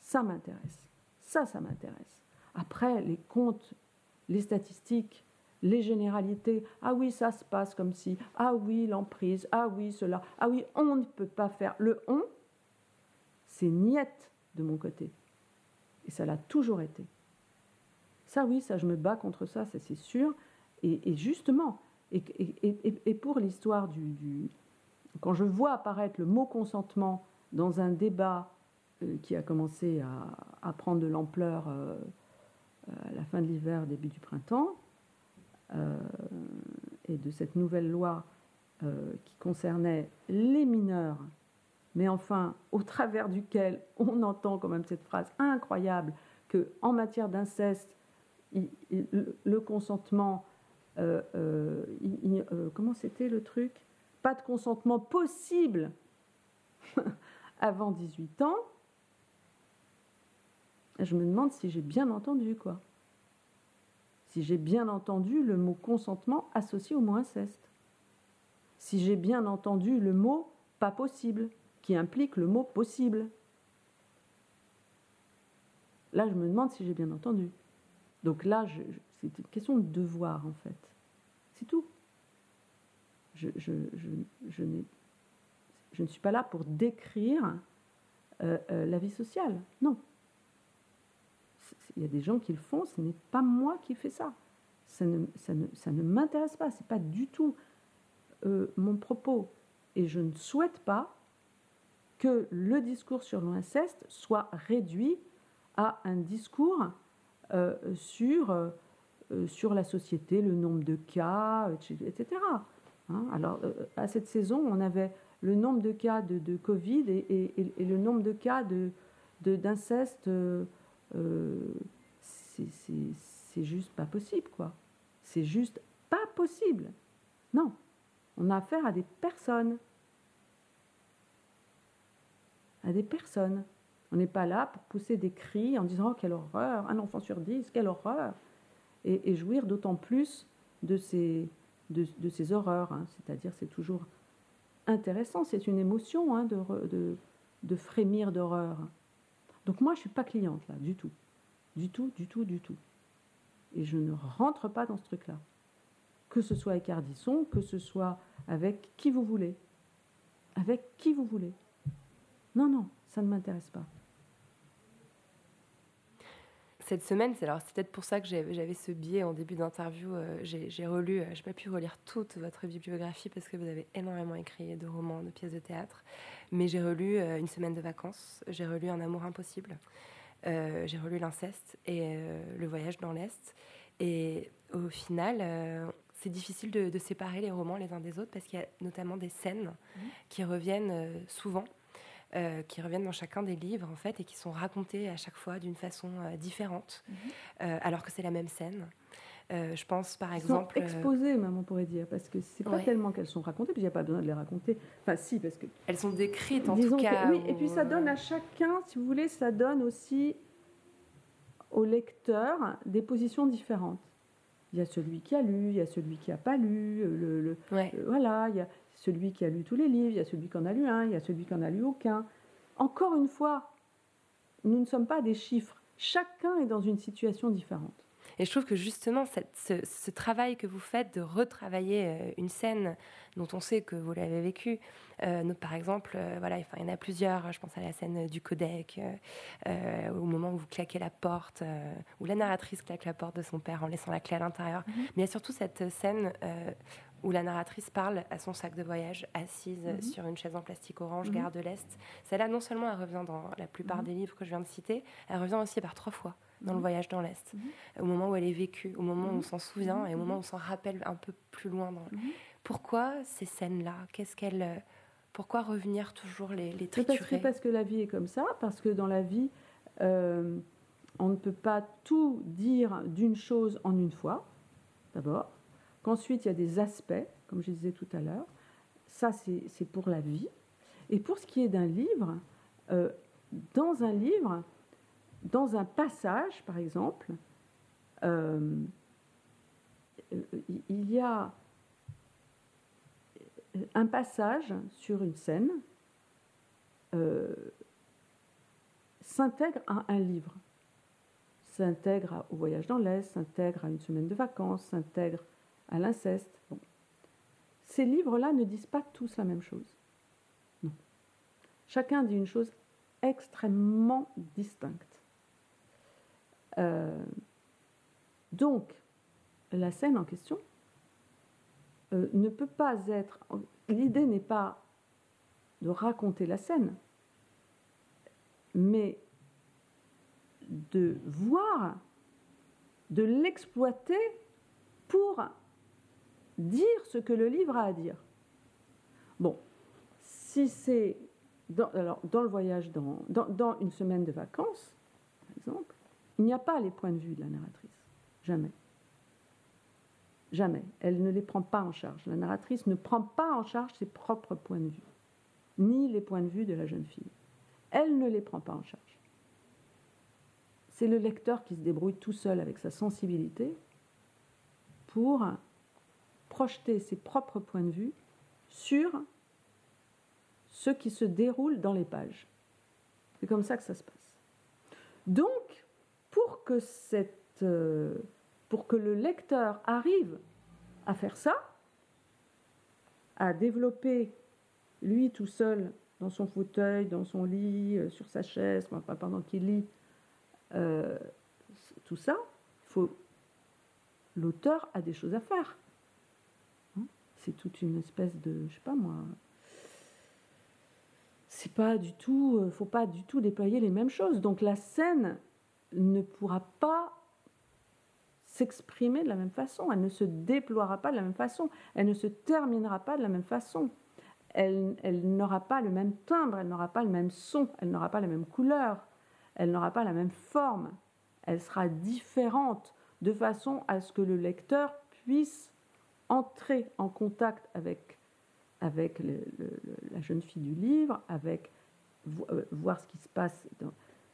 E: Ça m'intéresse. Ça, ça m'intéresse. Après, les comptes, les statistiques, les généralités. Ah oui, ça se passe comme si. Ah oui, l'emprise. Ah oui, cela. Ah oui, on ne peut pas faire. Le on, c'est niette de mon côté. Et ça l'a toujours été. Ça, oui, ça, je me bats contre ça, ça c'est sûr. Et, justement, et, pour l'histoire du- Quand je vois apparaître le mot consentement dans un débat euh, qui a commencé à, prendre de l'ampleur euh, à la fin de l'hiver, début du printemps, euh, et de cette nouvelle loi euh, qui concernait les mineurs, mais enfin au travers duquel on entend quand même cette phrase incroyable que en matière d'inceste, le consentement, euh, euh, comment c'était le truc? Pas de consentement possible [LAUGHS] avant 18 ans. Je me demande si j'ai bien entendu quoi. Si j'ai bien entendu le mot consentement associé au mot inceste si j'ai bien entendu le mot pas possible, qui implique le mot possible. Là, je me demande si j'ai bien entendu. Donc là, c'est une question de devoir, en fait. C'est tout. Je, ne suis pas là pour décrire euh, euh, la vie sociale. Non. Il y a des gens qui le font, ce n'est pas moi qui fais ça. Ça ne, m'intéresse pas, c'est pas du tout euh, mon propos. Et je ne souhaite pas que le discours sur l'inceste soit réduit à un discours sur la société, le nombre de cas, etc. Hein, alors, à cette saison, on avait le nombre de cas de, Covid et, le nombre de cas de, d'inceste. c'est juste pas possible, quoi. C'est juste pas possible. Non. On a affaire à des personnes. À des personnes. On n'est pas là pour pousser des cris en disant oh, quelle horreur, un enfant sur dix, quelle horreur Et, jouir d'autant plus de ces, de, ces horreurs. Hein. C'est-à-dire, c'est toujours intéressant, c'est une émotion hein, de, de, frémir d'horreur. Donc, moi, je ne suis pas cliente là, du tout. Du tout, du tout, du tout. Et je ne rentre pas dans ce truc-là que ce soit avec Ardisson, que ce soit avec qui vous voulez. Avec qui vous voulez. Non, non, ça ne m'intéresse pas.
B: Cette semaine, c'est alors c'est peut-être pour ça que j'avais ce biais en début d'interview. Euh, j'ai relu, euh, j'ai pas pu relire toute votre bibliographie parce que vous avez énormément écrit de romans, de pièces de théâtre. Mais j'ai relu euh, Une semaine de vacances, j'ai relu Un amour impossible, j'ai relu L'inceste et Le voyage dans l'Est. Et au final, c'est difficile de, séparer les romans les uns des autres parce qu'il y a notamment des scènes mmh. qui reviennent euh, souvent. Euh, qui reviennent dans chacun des livres en fait et qui sont racontées à chaque fois d'une façon euh, différente, mmh. alors que c'est la même scène. je pense par exemple.
E: Sont exposées, même on pourrait dire, parce que c'est pas tellement qu'elles sont racontées, puis il n'y a pas besoin de les raconter. Enfin, si, parce que.
B: Elles sont décrites en tout cas.
E: oui, et puis ça donne à chacun, si vous voulez, ça donne aussi au lecteur des positions différentes. Il y a celui qui a lu, il y a celui qui n'a pas lu. Le, le voilà, il y a celui qui a lu tous les livres, il y a celui qui en a lu un, il y a celui qui en a lu aucun. Encore une fois, nous ne sommes pas des chiffres. Chacun est dans une situation différente.
B: Et je trouve que justement, ce, travail que vous faites de retravailler euh, une scène dont on sait que vous l'avez vécue, euh, par exemple, euh, voilà, enfin, il y en a plusieurs, je pense à la scène du codec, au moment où vous claquez la porte, où la narratrice claque la porte de son père en laissant la clé à l'intérieur. Mhm. Mais il y a surtout cette scène où la narratrice parle à son sac de voyage, assise mhm. sur une chaise en plastique orange, mhm. gare de l'Est. Celle-là, non seulement elle revient dans la plupart des livres que je viens de citer, elle revient aussi par trois fois dans le mhm. voyage dans l'Est, mhm. au moment où elle est vécue, au moment où on s'en souvient et au moment où on s'en rappelle un peu plus loin. Dans... Mhm. Pourquoi ces scènes-là? Qu'est-ce qu'elle euh, Pourquoi revenir toujours les, les triturer
E: parce que, parce que la vie est comme ça, parce que dans la vie, euh, on ne peut pas tout dire d'une chose en une fois, d'abord, qu'ensuite il y a des aspects, comme je disais tout à l'heure, ça c'est pour la vie. Et pour ce qui est d'un livre, euh, dans un livre, dans un passage, par exemple, euh, il y a un passage sur une scène euh, s'intègre à un livre, s'intègre au voyage dans l'Est, s'intègre à une semaine de vacances, s'intègre à l'inceste. Ces livres-là ne disent pas tous la même chose. Non. Chacun dit une chose extrêmement distincte. Euh, donc, la scène en question euh, ne peut pas être. L'idée n'est pas de raconter la scène, mais de voir, de l'exploiter pour dire ce que le livre a à dire. Bon, si c'est dans, alors, dans le voyage, dans, une semaine de vacances, par exemple, il n'y a pas les points de vue de la narratrice. Jamais. Jamais. Elle ne les prend pas en charge. La narratrice ne prend pas en charge ses propres points de vue, ni les points de vue de la jeune fille. Elle ne les prend pas en charge. C'est le lecteur qui se débrouille tout seul avec sa sensibilité pour projeter ses propres points de vue sur ce qui se déroule dans les pages. C'est comme ça que ça se passe. Donc, que, cette, euh, pour que le lecteur arrive à faire ça, à développer lui tout seul dans son fauteuil, dans son lit, euh, sur sa chaise, pendant qu'il lit euh, tout ça, faut l'auteur a des choses à faire. Hein? C'est toute une espèce de, je sais pas moi, c'est pas du tout, faut pas du tout déployer les mêmes choses. Donc la scène ne pourra pas s'exprimer de la même façon, elle ne se déploiera pas de la même façon, elle ne se terminera pas de la même façon. Elle, n'aura pas le même timbre, elle n'aura pas le même son, elle n'aura pas la même couleur, elle n'aura pas la même forme, elle sera différente de façon à ce que le lecteur puisse entrer en contact avec avec la jeune fille du livre, avec euh, voir ce qui se passe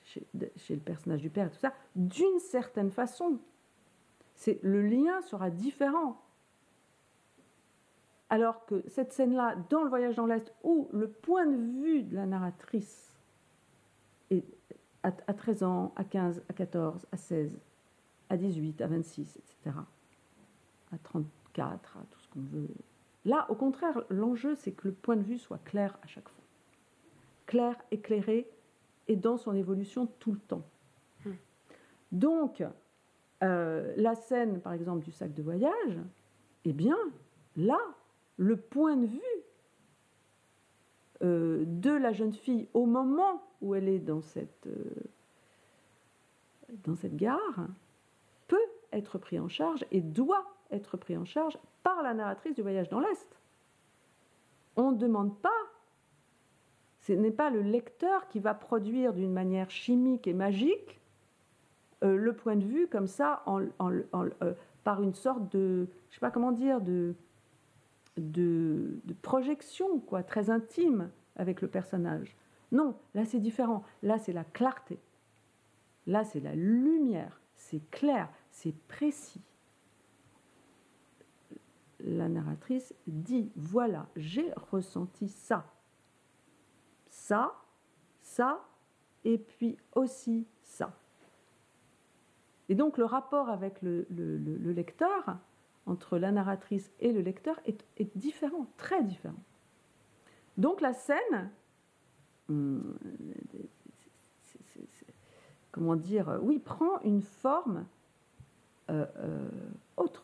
E: chez, le personnage du père et tout ça, d'une certaine façon. C'est, le lien sera différent. Alors que cette scène-là, dans le voyage dans l'Est, où le point de vue de la narratrice est à, à 13 ans, à 15, à 14, à 16, à 18, à 26, etc., à 34, à tout ce qu'on veut Là, au contraire, l'enjeu, c'est que le point de vue soit clair à chaque fois. Clair, éclairé, et dans son évolution tout le temps. Mmh. Donc, euh, la scène, par exemple, du sac de voyage, eh bien, là, le point de vue euh, de la jeune fille au moment où elle est dans cette, euh, dans cette gare peut être pris en charge et doit être pris en charge par la narratrice du voyage dans l'Est. On ne demande pas, ce n'est pas le lecteur qui va produire d'une manière chimique et magique euh, le point de vue comme ça euh, par une sorte de, je sais pas comment dire, de projection quoi, très intime avec le personnage. Non, là c'est différent. Là c'est la clarté. Là c'est la lumière. C'est clair, c'est précis la narratrice dit, voilà, j'ai ressenti ça, ça, ça, et puis aussi ça. Et donc le rapport avec le, le, le lecteur, entre la narratrice et le lecteur, est, est différent, très différent. Donc la scène, hum, c est, c est, comment dire, oui, prend une forme euh, euh, autre.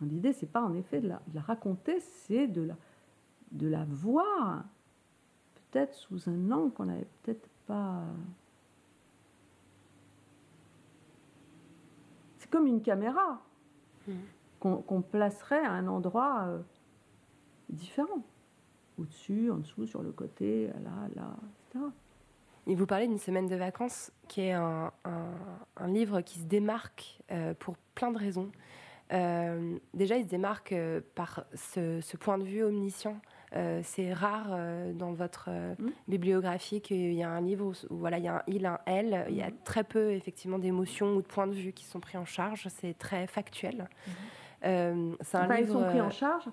E: L'idée, c'est pas en effet de la, de la raconter, c'est de la, de la voir, peut-être sous un angle qu'on n'avait peut-être pas. C'est comme une caméra mmh. qu'on qu placerait à un endroit euh, différent, au-dessus, en dessous, sur le côté, là, là, etc.
B: Et vous parlez d'une semaine de vacances qui est un, un, un livre qui se démarque euh, pour plein de raisons. Euh, déjà, il se démarque euh, par ce, ce, point de vue omniscient. Euh, c'est rare euh, dans votre mmh. bibliographie qu'il y a un livre où, où, voilà, il y a un il, un elle. Mmh. Il y a très peu effectivement d'émotions ou de points de vue qui sont pris en charge. C'est très factuel. Mmh.
E: c'est un enfin, livre. Ils sont pris en charge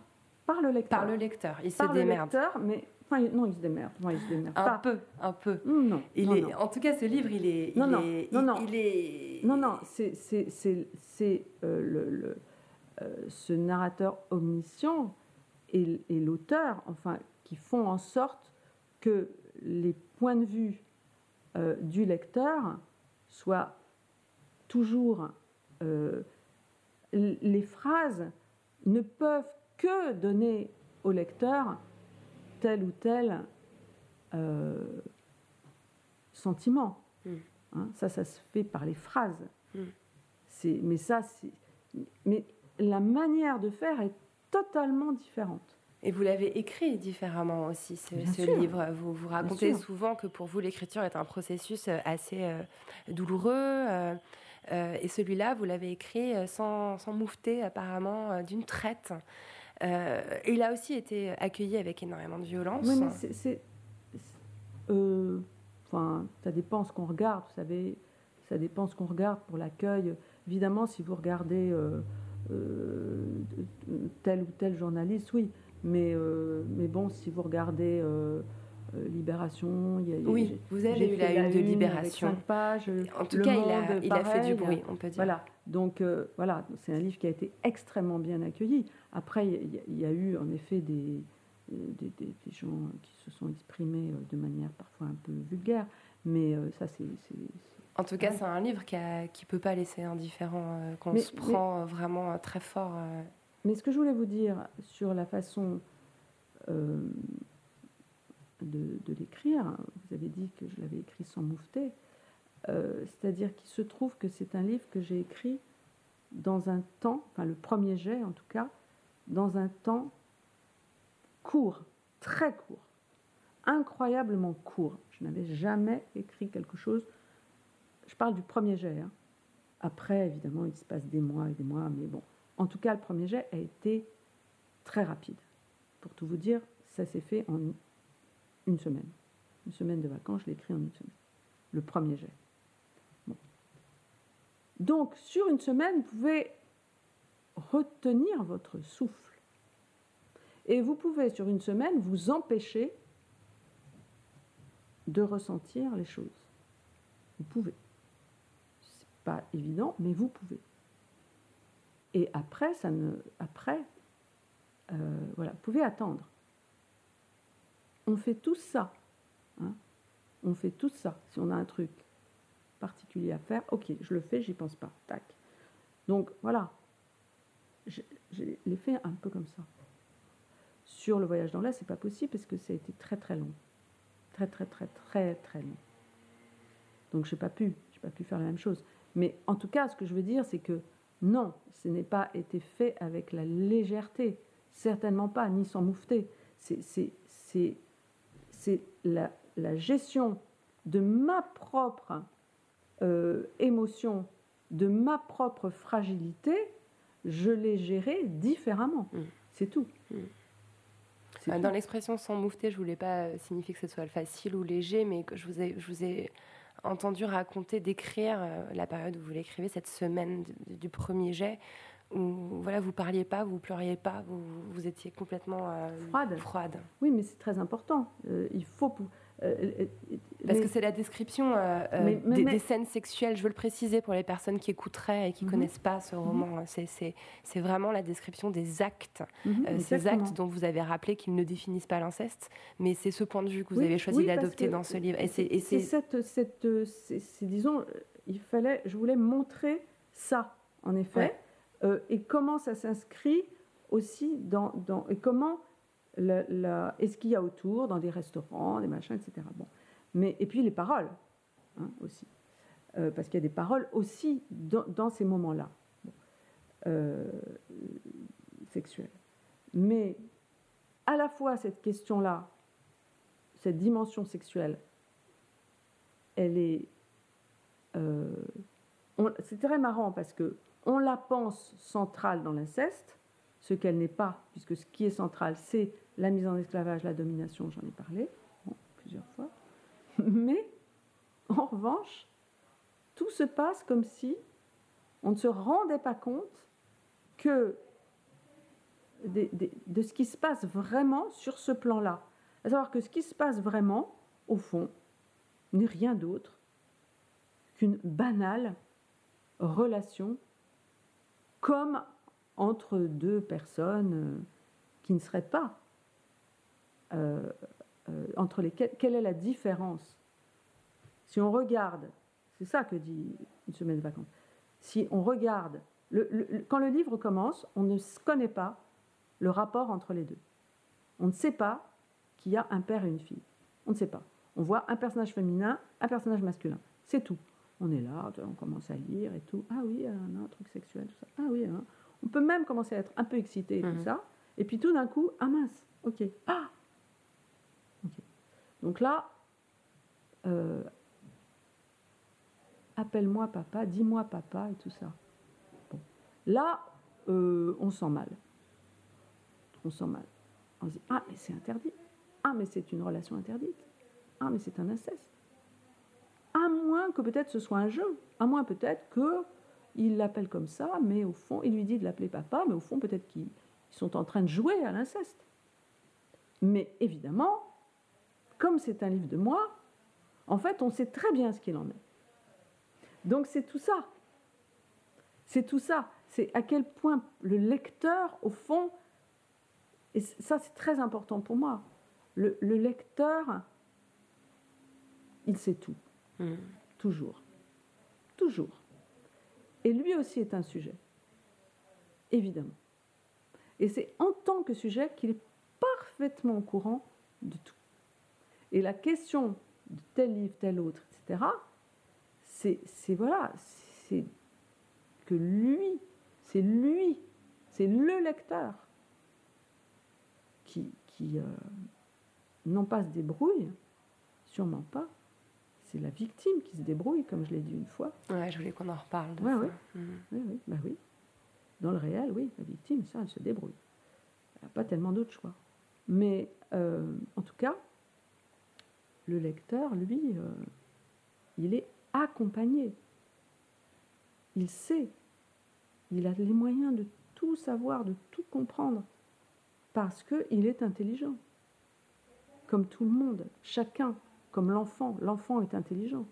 E: par le lecteur.
B: Par le lecteur. Il
E: par
B: se démerde.
E: Lecteur, mais Enfin, non, il se démerde. Non, il se démerde.
B: Un pas. peu, un peu.
E: Non.
B: Il
E: non,
B: est,
E: non.
B: En tout cas, ce livre, il est.
E: Non,
B: il
E: non,
B: est,
E: non, non.
B: Il, il est...
E: Non, non, c'est euh, le, le euh, ce narrateur omniscient et, et l'auteur, enfin, qui font en sorte que les points de vue euh, du lecteur soient toujours. Euh, les phrases ne peuvent que donner au lecteur tel ou tel euh, sentiment. Mm. Hein, ça, ça se fait par les phrases. Mm. Mais ça, c'est. Mais la manière de faire est totalement différentes.
B: Et vous l'avez écrit différemment aussi, ce, ce livre. Vous, vous racontez souvent que pour vous, l'écriture est un processus euh, assez euh, douloureux. Euh, et celui-là, vous l'avez écrit sans, sans moufter, apparemment, d'une traite. il a aussi été accueilli avec énormément de violence.
E: Oui, mais c'est. Enfin, ça dépend ce qu'on regarde, vous savez. Ça dépend ce qu'on regarde pour l'accueil. Évidemment, si vous regardez tel ou tel journaliste, oui. Mais, euh, mais bon, si vous regardez euh, euh, Libération, il y a,
B: oui, vous avez eu la, une de Libération.
E: pages.
B: En tout cas, il, a, il a, fait du bruit, on peut dire.
E: Voilà, donc voilà, c'est un livre qui a été extrêmement bien accueilli. Après, il y, a eu en effet des, des, des, gens qui se sont exprimés de manière parfois un peu vulgaire, mais ça, c'est.
B: En tout cas, c'est un livre qui ne peut pas laisser indifférent, qu'on se prend vraiment très fort.
E: Mais ce que je voulais vous dire sur la façon euh, de, l'écrire, vous avez dit que je l'avais écrit sans moufter, euh, c'est-à-dire qu'il se trouve que c'est un livre que j'ai écrit dans un temps, enfin le premier jet en tout cas, dans un temps court, très court, incroyablement court. Je n'avais jamais écrit quelque chose. Parle du premier jet. Hein. Après, évidemment, il se passe des mois et des mois, mais bon, en tout cas, le premier jet a été très rapide. Pour tout vous dire, ça s'est fait en une semaine. Une semaine de vacances, je l'ai écrit en une semaine. Le premier jet. Donc, sur une semaine, vous pouvez retenir votre souffle. Et vous pouvez, sur une semaine, vous empêcher de ressentir les choses. Vous pouvez. Pas évident, mais vous pouvez. Et après, ça après, euh, voilà, vous pouvez attendre. On fait tout ça. Hein. on fait tout ça. Si on a un truc particulier à faire, ok, je le fais, j'y pense pas. Tac. Donc voilà. Je, l'ai fait un peu comme ça. Sur le voyage dans l'Est, c'est pas possible parce que ça a été très très long. Très très très très très long. Donc j'ai pas pu, j'ai pas pu faire la même chose. Mais en tout cas, ce que je veux dire, c'est que non, ce n'est pas été fait avec la légèreté, certainement pas, ni sans moufter. C'est la, la, gestion de ma propre euh, émotion, de ma propre fragilité, je l'ai gérée différemment. Mm. C'est tout.
B: Mm. Dans l'expression sans moufter, je voulais pas signifier que ce soit facile ou léger, mais que je vous ai, je vous ai entendu raconter, décrire euh, la période où vous l'écrivez, cette semaine du, premier jet, où voilà, vous parliez pas, vous pleuriez pas, vous, vous étiez complètement euh,
E: froide.
B: froide.
E: Oui, mais c'est très important. Euh, il faut
B: euh, euh, Parce que c'est la description euh, des, scènes sexuelles, je veux le préciser pour les personnes qui écouteraient et qui ne mhm. connaissent pas ce roman. Mhm. C'est vraiment la description des actes, mhm, ces actes dont vous avez rappelé qu'ils ne définissent pas l'inceste, mais c'est ce point de vue que vous avez choisi d'adopter dans ce livre.
E: Et c'est cette, cette, disons, il fallait, je voulais montrer ça, en effet, et comment ça s'inscrit aussi dans, dans, et comment et ce qu'il y a autour, dans des restaurants, des machins, etc. Bon. Mais, et puis les paroles hein, aussi. Euh, parce qu'il y a des paroles aussi dans, ces moments-là, euh, sexuels. Mais à la fois cette question-là, cette dimension sexuelle, elle est. Euh, c'est très marrant parce que on la pense centrale dans l'inceste, ce qu'elle n'est pas, puisque ce qui est central, c'est la mise en esclavage, la domination, j'en ai parlé plusieurs fois. [LAUGHS] Mais, en revanche, tout se passe comme si on ne se rendait pas compte que de, de ce qui se passe vraiment sur ce plan-là. À savoir que ce qui se passe vraiment, au fond, n'est rien d'autre qu'une banale relation comme entre deux personnes euh, qui ne seraient pas euh, euh, entre. Quelle est la différence? Si on regarde, c'est ça que dit une semaine de vacances. Si on regarde, quand le livre commence, on ne connaît pas le rapport entre les deux. On ne sait pas qu'il y a un père et une fille. On ne sait pas. On voit un personnage féminin, un personnage masculin. C'est tout. On est là, on commence à lire et tout. Ah oui, un, un truc sexuel, tout ça. Ah oui, hein. On peut même commencer à être un peu excité et tout mhm. ça. Et puis tout d'un coup, ah mince, ok, ah. Donc là, euh, appelle-moi papa, dis-moi papa et tout ça. Là, euh, on sent mal. On sent mal. On se dit, ah, mais c'est interdit. Ah, mais c'est une relation interdite. Ah, mais c'est un inceste. À moins que peut-être ce soit un jeu. À moins peut-être que il l'appelle comme ça, mais au fond, il lui dit de l'appeler papa, mais au fond, peut-être qu'ils sont en train de jouer à l'inceste. Mais évidemment, comme c'est un livre de moi, en fait, on sait très bien ce qu'il en est. Donc c'est tout ça. C'est tout ça. C'est à quel point le lecteur, au fond, et ça c'est très important pour moi, le, le lecteur, il sait tout.
B: Mm.
E: Toujours. Toujours. Et lui aussi est un sujet. Évidemment. Et c'est en tant que sujet qu'il est parfaitement au courant de tout. Et la question de tel livre, tel autre, etc., c'est voilà, c'est que lui, c'est lui, c'est le lecteur qui, qui euh, non pas se débrouille, sûrement pas, c'est la victime qui se débrouille, comme je l'ai dit une fois.
B: Ouais, je voulais qu'on en reparle. De
E: Ouais,
B: ça.
E: ouais.
B: Mm.
E: Oui, oui, bah oui. Dans le réel, oui, la victime, ça, elle se débrouille. Elle n'a pas tellement d'autres choix. Mais euh, en tout cas, le lecteur, lui, euh, il est accompagné. Il sait. Il a les moyens de tout savoir, de tout comprendre. Parce qu'il est intelligent. Comme tout le monde. Chacun. Comme l'enfant. L'enfant est intelligent.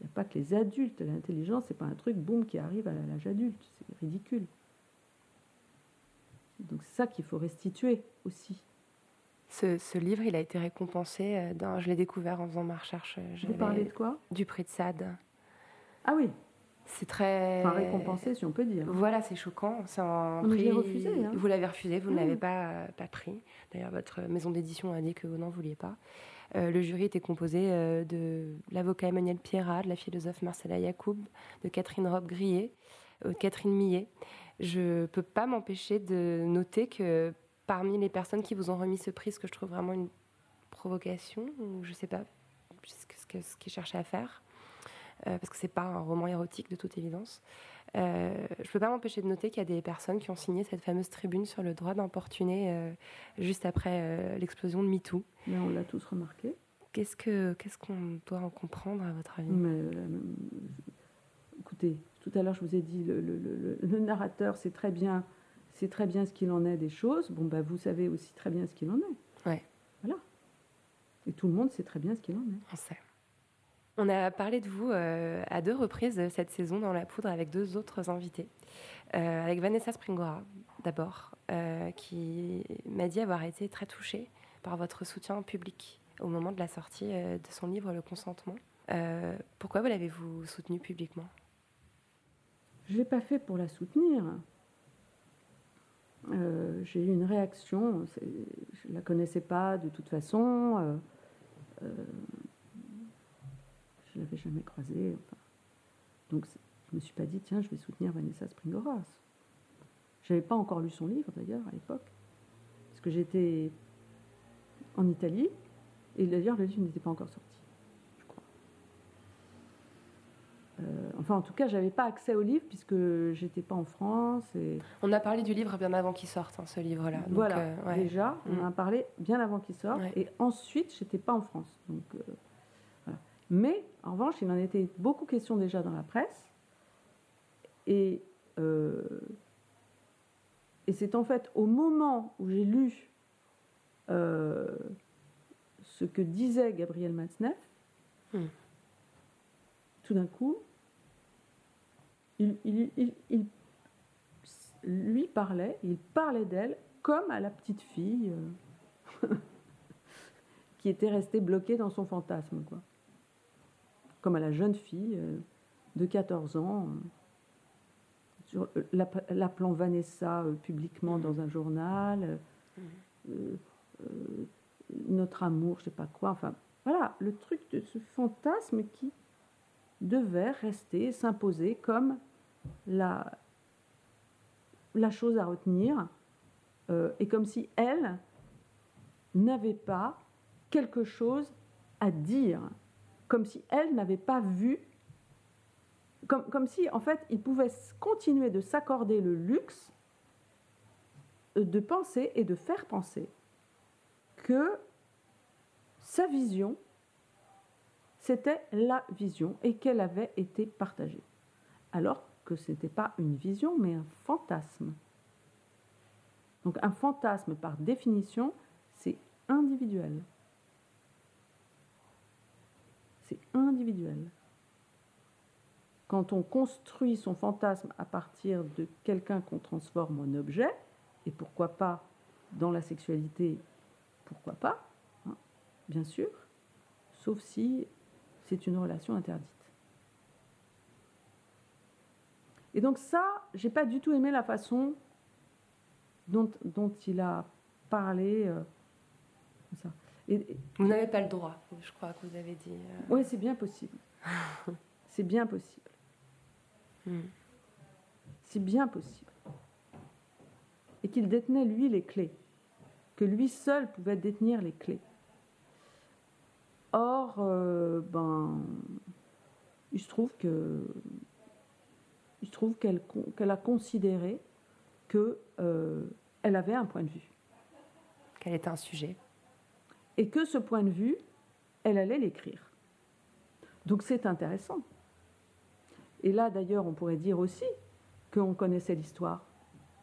E: Il n'y a pas que les adultes. L'intelligence, c'est pas un truc, boum, qui arrive à l'âge adulte. C'est ridicule. Donc c'est ça qu'il faut restituer aussi.
B: Ce, ce livre, il a été récompensé. euh, Dans, je l'ai découvert en faisant ma recherche. euh,
E: Vous parlez de quoi?
B: Du prix de Sade.
E: Ah oui,
B: C'est très.
E: enfin récompensé si on peut dire.
B: Voilà, c'est choquant. C'est un prix.
E: refusé, hein.
B: Vous l'avez refusé, vous ne
E: Ah.
B: l'avez pas, euh, pas pris. D'ailleurs, votre maison d'édition a dit que vous n'en vouliez pas. Euh, le jury était composé euh, de l'avocat Emmanuel Pierrat, de la philosophe Marcella Yacoub, de Catherine Robe-Grillet, euh, de Catherine Millet. Je peux pas m'empêcher de noter que parmi les personnes qui vous ont remis ce prix, ce que je trouve vraiment une provocation, ou je sais pas ce ce ce qu'ils cherchaient à faire, euh, parce que c'est pas un roman érotique de toute évidence. Euh, je peux pas m'empêcher de noter qu'il y a des personnes qui ont signé cette fameuse tribune sur le droit d'importuner euh, juste après euh, l'explosion de MeToo.
E: Mais on l'a tous remarqué.
B: Qu'est-ce que qu'est-ce qu'on doit en comprendre à votre avis?
E: Mais, écoutez, tout à l'heure je vous ai dit, le, le- le- le narrateur sait très bien, sait très bien ce qu'il en est des choses. Bon, bah, vous savez aussi très bien ce qu'il en est.
B: Ouais.
E: Voilà. Et tout le monde sait très bien ce qu'il en est.
B: On sait. On a parlé de vous euh, à deux reprises cette saison dans La Poudre avec deux autres invités. Euh, avec Vanessa Springora, d'abord, euh, qui m'a dit avoir été très touchée par votre soutien public au moment de la sortie de son livre Le consentement. Pourquoi vous l'avez-vous soutenu publiquement?
E: Je ne l'ai pas fait pour la soutenir. Euh, J'ai eu une réaction. Je ne la connaissais pas de toute façon. euh, euh, je ne l'avais jamais croisée. Donc je ne me suis pas dit, tiens, je vais soutenir Vanessa Springoras. Je n'avais pas encore lu son livre d'ailleurs à l'époque. Parce que j'étais en Italie. Et d'ailleurs, le livre n'était pas encore sorti, je crois. Euh, enfin, en tout cas, j'avais pas accès au livre puisque j'étais pas en France. Et
B: On a parlé du livre bien avant qu'il sorte, hein, ce livre-là. Donc,
E: voilà,
B: euh, ouais.
E: déjà, on
B: Mm.
E: en a parlé bien avant qu'il sorte.
B: Ouais.
E: Et ensuite, j'étais pas en France. Donc, euh, voilà. Mais en revanche, il en était beaucoup question déjà dans la presse. Et, euh, et c'est en fait au moment où j'ai lu ce que disait Gabriel Matzneff,
B: Mm.
E: tout d'un coup, il, il- il- il- lui parlait, il parlait d'elle comme à la petite fille euh, [LAUGHS] qui était restée bloquée dans son fantasme, quoi. Comme à la jeune fille euh, de 14 ans, euh, l'appelant Vanessa publiquement dans un journal, euh, notre amour, je sais pas quoi, enfin voilà, le truc de ce fantasme qui devait rester, s'imposer comme la, la chose à retenir euh, et comme si elle n'avait pas quelque chose à dire, comme si elle n'avait pas vu, comme, comme si en fait il pouvait continuer de s'accorder le luxe de penser et de faire penser que sa vision, c'était la vision et qu'elle avait été partagée. Alors que ce n'était pas une vision, mais un fantasme. Donc un fantasme, par définition, c'est individuel. C'est individuel. Quand on construit son fantasme à partir de quelqu'un qu'on transforme en objet, et pourquoi pas dans la sexualité, pourquoi pas, hein, bien sûr, sauf si c'est une relation interdite. Et donc ça, j'ai pas du tout aimé la façon dont, dont il a parlé. Euh, ça.
B: Et, vous n'avez pas le droit, je crois que vous avez dit. Euh...
E: Oui, c'est bien possible. [LAUGHS] c'est bien possible. Hmm. C'est bien possible. Et qu'il détenait, lui, les clés. Que lui seul pouvait détenir les clés. Or, euh, ben, il se trouve que il se trouve qu'elle a considéré qu'elle euh, avait un point de vue.
B: Qu'elle était un sujet.
E: Et que ce point de vue, elle allait l'écrire. Donc c'est intéressant. Et là, d'ailleurs, on pourrait dire aussi qu'on connaissait l'histoire.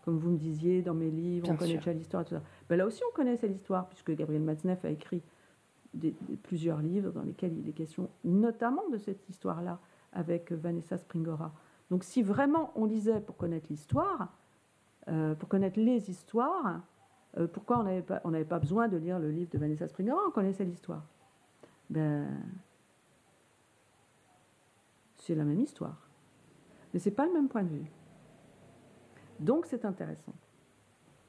E: Comme vous me disiez dans mes livres, on connaît déjà l'histoire tout ça. Ben là aussi, on connaissait l'histoire, puisque Gabriel Matzneff a écrit plusieurs livres dans lesquels il est question notamment de cette histoire-là avec Vanessa Springora. Donc si vraiment on lisait pour connaître l'histoire, euh, pour connaître les histoires, euh, pourquoi on n'avait pas, besoin de lire le livre de Vanessa Springora On connaissait l'histoire. Ben, c'est la même histoire. Mais c'est pas le même point de vue. Donc c'est intéressant.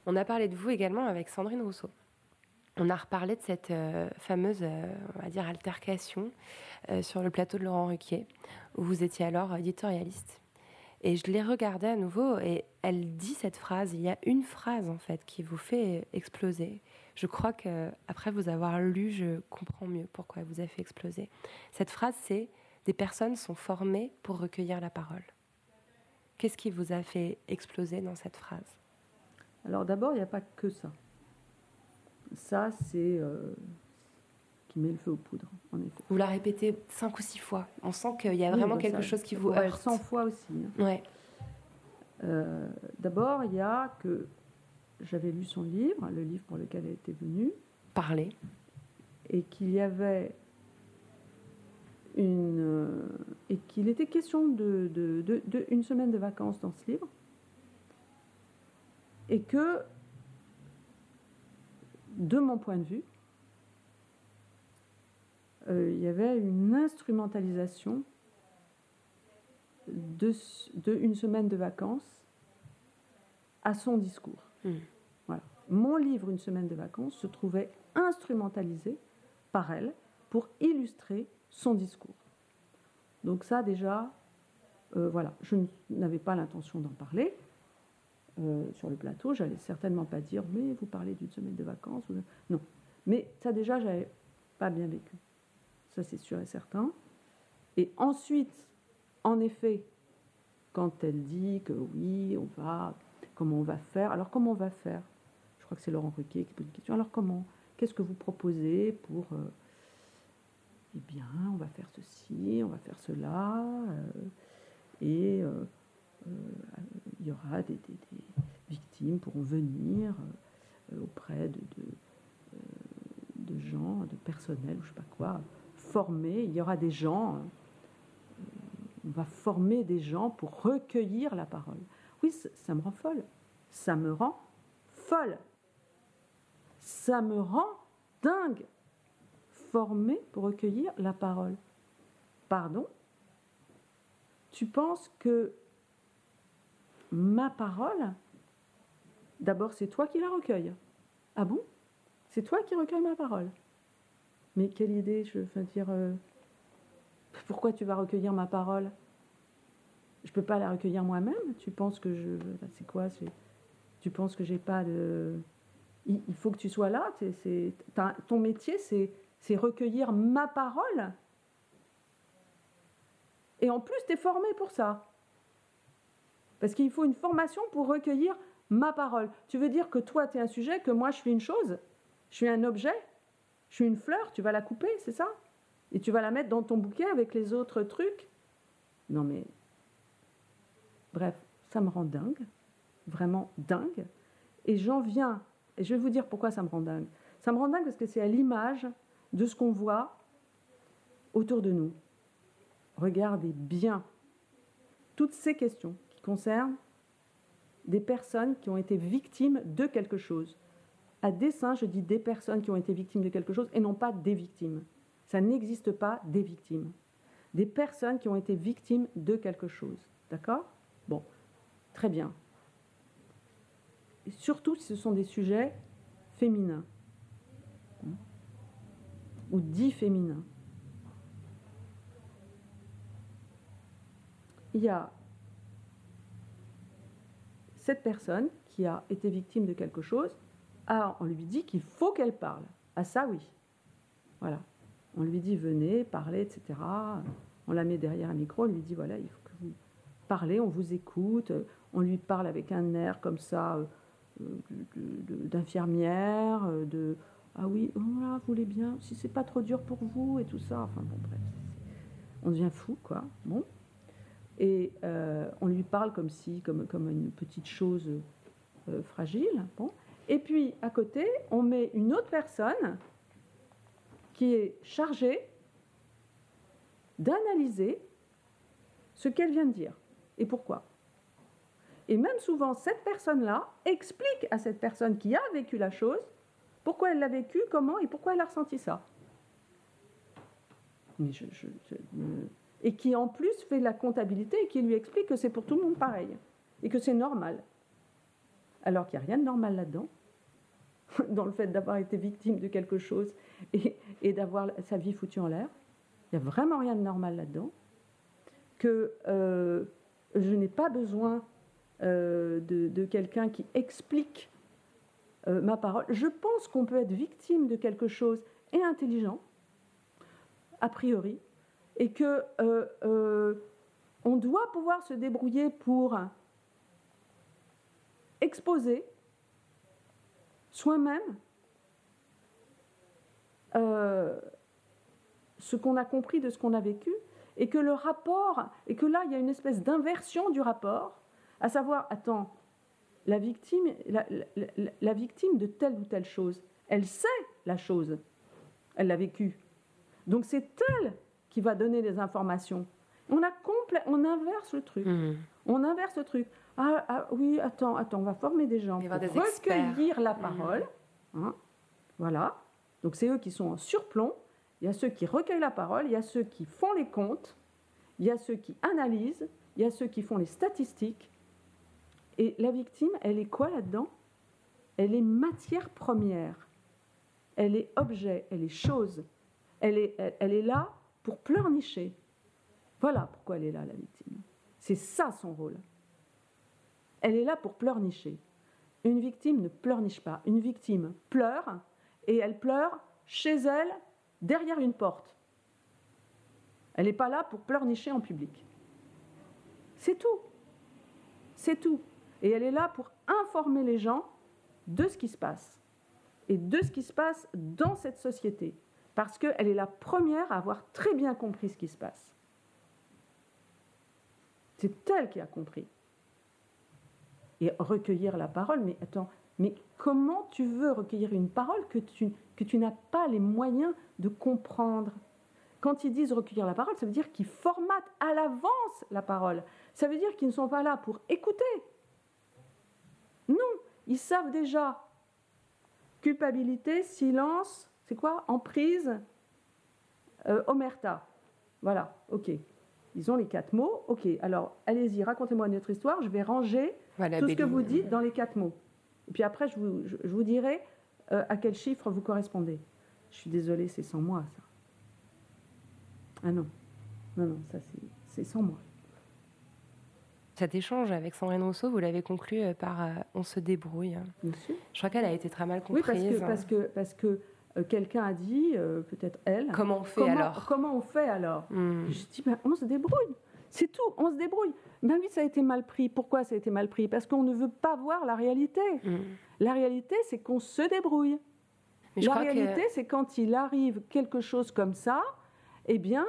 B: On a parlé de vous également avec Sandrine Rousseau. On a reparlé de cette euh, fameuse, on va dire, altercation sur le plateau de Laurent Ruquier, où vous étiez alors éditorialiste. Et je l'ai regardée à nouveau et elle dit cette phrase. Il y a une phrase en fait qui vous fait exploser. Je crois que après vous avoir lu, je comprends mieux pourquoi elle vous a fait exploser. Cette phrase, c'est des personnes sont formées pour recueillir la parole. Qu'est-ce qui vous a fait exploser dans cette phrase?
E: Alors d'abord, il n'y a pas que ça. Ça, c'est euh, met le feu aux poudres, en effet.
B: Vous la répétez cinq ou six fois. On sent qu'il y a vraiment bah, quelque chose qui vous heurte.
E: 100 fois aussi.
B: Hein. Ouais.
E: Euh, d'abord, il y a que j'avais lu son livre, le livre pour lequel elle était venue.
B: Parler.
E: Et qu'il y avait une. Euh, et qu'il était question de, de, de, une semaine de vacances dans ce livre. Et que, de mon point de vue, euh, il y avait une instrumentalisation de, de, une semaine de vacances à son discours. Hmm. Voilà. Mon livre Une semaine de vacances se trouvait instrumentalisé par elle pour illustrer son discours. Donc ça déjà, euh, voilà, je n'avais pas l'intention d'en parler euh, sur le plateau. J'allais certainement pas dire mais vous parlez d'une semaine de vacances. Non, mais ça déjà j'avais pas bien vécu ça c'est sûr et certain. Et ensuite, en effet, quand elle dit que oui, on va, comment on va faire, alors comment on va faire? Je crois que c'est Laurent Ruquier qui pose une question. Alors comment? Qu'est-ce que vous proposez pour euh, Eh bien, on va faire ceci, on va faire cela, euh, et euh, il y aura des, victimes pourront venir auprès de, de, gens, de personnel, ou je sais pas quoi, former, il y aura des gens, on va former des gens pour recueillir la parole. Oui, ça me rend folle. Ça me rend folle. Ça me rend dingue. Former pour recueillir la parole. Pardon? Tu penses que ma parole, d'abord c'est toi qui la recueilles. Ah bon? C'est toi qui recueilles ma parole. Mais quelle idée, je veux dire, euh, pourquoi tu vas recueillir ma parole? Je peux pas la recueillir moi-même Tu penses que je. C'est quoi? Tu penses que j'ai pas de. Il, faut que tu sois là. ton métier, c'est c'est recueillir ma parole. Et en plus, tu es formé pour ça. Parce qu'il faut une formation pour recueillir ma parole. Tu veux dire que toi, tu es un sujet, que moi, je suis une chose? Je suis un objet? Je suis une fleur Tu vas la couper, c'est ça? Et tu vas la mettre dans ton bouquet avec les autres trucs? Non mais... Bref, ça me rend dingue. Vraiment dingue. Et j'en viens... Et je vais vous dire pourquoi ça me rend dingue. Ça me rend dingue parce que c'est à l'image de ce qu'on voit autour de nous. Regardez bien toutes ces questions qui concernent des personnes qui ont été victimes de quelque chose. À dessein, je dis des personnes qui ont été victimes de quelque chose et non pas des victimes. Ça n'existe pas des victimes. Des personnes qui ont été victimes de quelque chose. D'accord? Bon, très bien. Surtout si ce sont des sujets féminins ou dits féminins. Il y a cette personne qui a été victime de quelque chose, ah, on lui dit qu'il faut qu'elle parle. Ah ça oui. Voilà. On lui dit venez, parlez, etc. On la met derrière un micro, on lui dit voilà, il faut que vous parlez, on vous écoute. On lui parle avec un air comme ça euh, d'infirmière, euh, de ah oui, oh là, vous voulez bien, si c'est pas trop dur pour vous et tout ça. Enfin bon, bref, on devient fou quoi. Bon. Et euh, on lui parle comme si, comme, une petite chose fragile. Bon. Et puis, à côté, on met une autre personne qui est chargée d'analyser ce qu'elle vient de dire et pourquoi? Et même souvent, cette personne-là explique à cette personne qui a vécu la chose pourquoi elle l'a vécu, comment et pourquoi elle a ressenti ça. Mais je- je- et qui en plus fait la comptabilité et qui lui explique que c'est pour tout le monde pareil et que c'est normal. Alors qu'il n'y a rien de normal là-dedans, [LAUGHS] dans le fait d'avoir été victime de quelque chose et, d'avoir sa vie foutue en l'air. Il n'y a vraiment rien de normal là-dedans. Que euh, je n'ai pas besoin euh, de, quelqu'un qui explique euh, ma parole. Je pense qu'on peut être victime de quelque chose et intelligent, a priori, et que on doit pouvoir se débrouiller pour exposer soi-même euh, ce qu'on a compris de ce qu'on a vécu, et que le rapport, et que là, il y a une espèce d'inversion du rapport, à savoir, attends, la victime, la, la- victime de telle ou telle chose, elle sait la chose, elle l'a vécue. Donc c'est elle qui va donner les informations. On, a on inverse le truc. On inverse le truc. Ah, ah, oui, attends, attends, on va former des gens
B: Il
E: pour
B: experts.
E: recueillir la parole. Hein, voilà. Donc c'est eux qui sont en surplomb. Il y a ceux qui recueillent la parole, il y a ceux qui font les comptes, il y a ceux qui analysent, il y a ceux qui font les statistiques. Et la victime, elle est quoi là-dedans? Elle est matière première. Elle est objet, elle est chose. Elle est, elle, elle est là pour pleurnicher. Voilà pourquoi elle est là, la victime. C'est ça son rôle. Elle est là pour pleurnicher. Une victime ne pleurniche pas. Une victime pleure et elle pleure chez elle, derrière une porte. Elle n'est pas là pour pleurnicher en public. C'est tout. C'est tout. Et elle est là pour informer les gens de ce qui se passe. Et de ce qui se passe dans cette société. Parce qu'elle est la première à avoir très bien compris ce qui se passe. C'est elle qui a compris. Et recueillir la parole, mais attends, mais comment tu veux recueillir une parole que tu, que tu n'as pas les moyens de comprendre? Quand ils disent recueillir la parole, ça veut dire qu'ils formatent à l'avance la parole. Ça veut dire qu'ils ne sont pas là pour écouter. Non, ils savent déjà. Culpabilité, silence, c'est quoi? Emprise, euh, omerta. Voilà, ok. Ils ont les quatre mots. Ok, alors allez-y, racontez-moi notre histoire. Je vais ranger
B: Voilà,
E: tout ce que vous dites dans les quatre mots. Et puis après, je vous, je- je vous dirai euh, à quel chiffre vous correspondez. Je suis désolée, c'est sans moi, ça. Ah non. Non, non, ça c'est- sans moi.
B: Cet échange avec Sandrine Rousseau, vous l'avez conclu euh, par euh, On se débrouille.
E: Bien sûr.
B: Je crois qu'elle a été très mal
E: Oui,
B: comprise.
E: parce que, parce que, parce que euh, quelqu'un a dit, euh, peut-être elle.
B: Comment on fait
E: comment,
B: alors?
E: Comment on fait alors?
B: Hmm.
E: Je dis, ben, on se débrouille. C'est tout, on se débrouille. Ben oui, ça a été mal pris. Pourquoi ça a été mal pris? Parce qu'on ne veut pas voir la réalité.
B: Hmm.
E: La réalité, c'est qu'on se débrouille.
B: Mais
E: la
B: que-
E: réalité, c'est quand il arrive quelque chose comme ça, eh bien,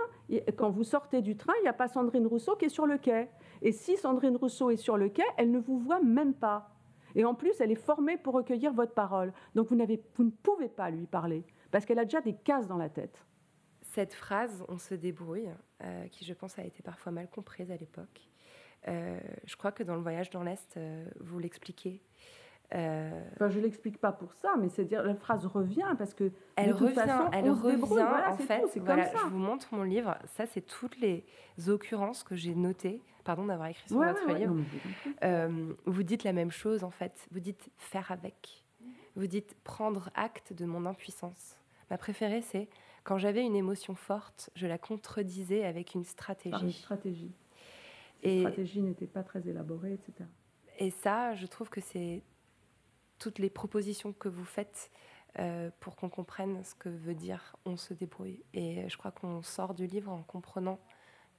E: quand vous sortez du train, il n'y a pas Sandrine Rousseau qui est sur le quai. Et si Sandrine Rousseau est sur le quai, elle ne vous voit même pas. Et en plus, elle est formée pour recueillir votre parole. Donc vous, vous ne pouvez pas lui parler, parce qu'elle a déjà des cases dans la tête.
B: Cette phrase, on se débrouille, euh, qui je pense a été parfois mal comprise à l'époque. euh, je crois que dans le voyage dans l'Est, euh, vous l'expliquez.
E: Enfin, je l'explique pas pour ça, mais c'est dire la phrase revient parce que
B: elle
E: de toute
B: revient,
E: façon,
B: elle
E: on se
B: revient.
E: Voilà,
B: en fait.
E: tout, c'est
B: voilà,
E: comme ça.
B: je vous montre mon livre. Ça, c'est toutes les occurrences que j'ai notées. Pardon d'avoir écrit sur
E: Ouais,
B: votre
E: ouais,
B: livre.
E: vous
B: dites la même chose en fait. Vous dites faire avec. Vous dites prendre acte de mon impuissance. Ma préférée, c'est quand j'avais une émotion forte, je la contredisais avec une
E: Par une
B: stratégie.
E: stratégie.
B: Et-
E: La stratégie n'était pas très élaborée, etc.
B: Et ça, je trouve que c'est toutes les propositions que vous faites euh, pour qu'on comprenne ce que veut dire on se débrouille. Et je crois qu'on sort du livre en comprenant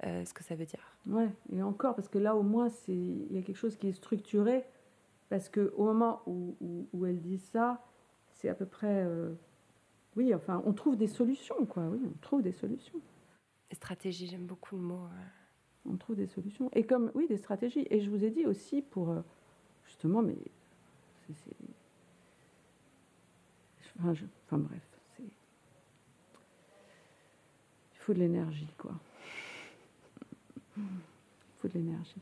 B: euh, ce que ça veut dire.
E: Ouais, et encore, parce que là, au moins, c'est il y a quelque chose qui est structuré, parce que au moment où, où, où elle dit ça, c'est à peu près, euh, oui, enfin, on trouve des solutions, quoi. Oui, on trouve des solutions.
B: Et stratégie, j'aime beaucoup le mot. euh.
E: On trouve des solutions. Et comme, oui, des stratégies. Et je vous ai dit aussi pour, euh, justement, mais c'est, enfin, je- enfin, bref, c'est, il faut de l'énergie, quoi. Il faut de l'énergie.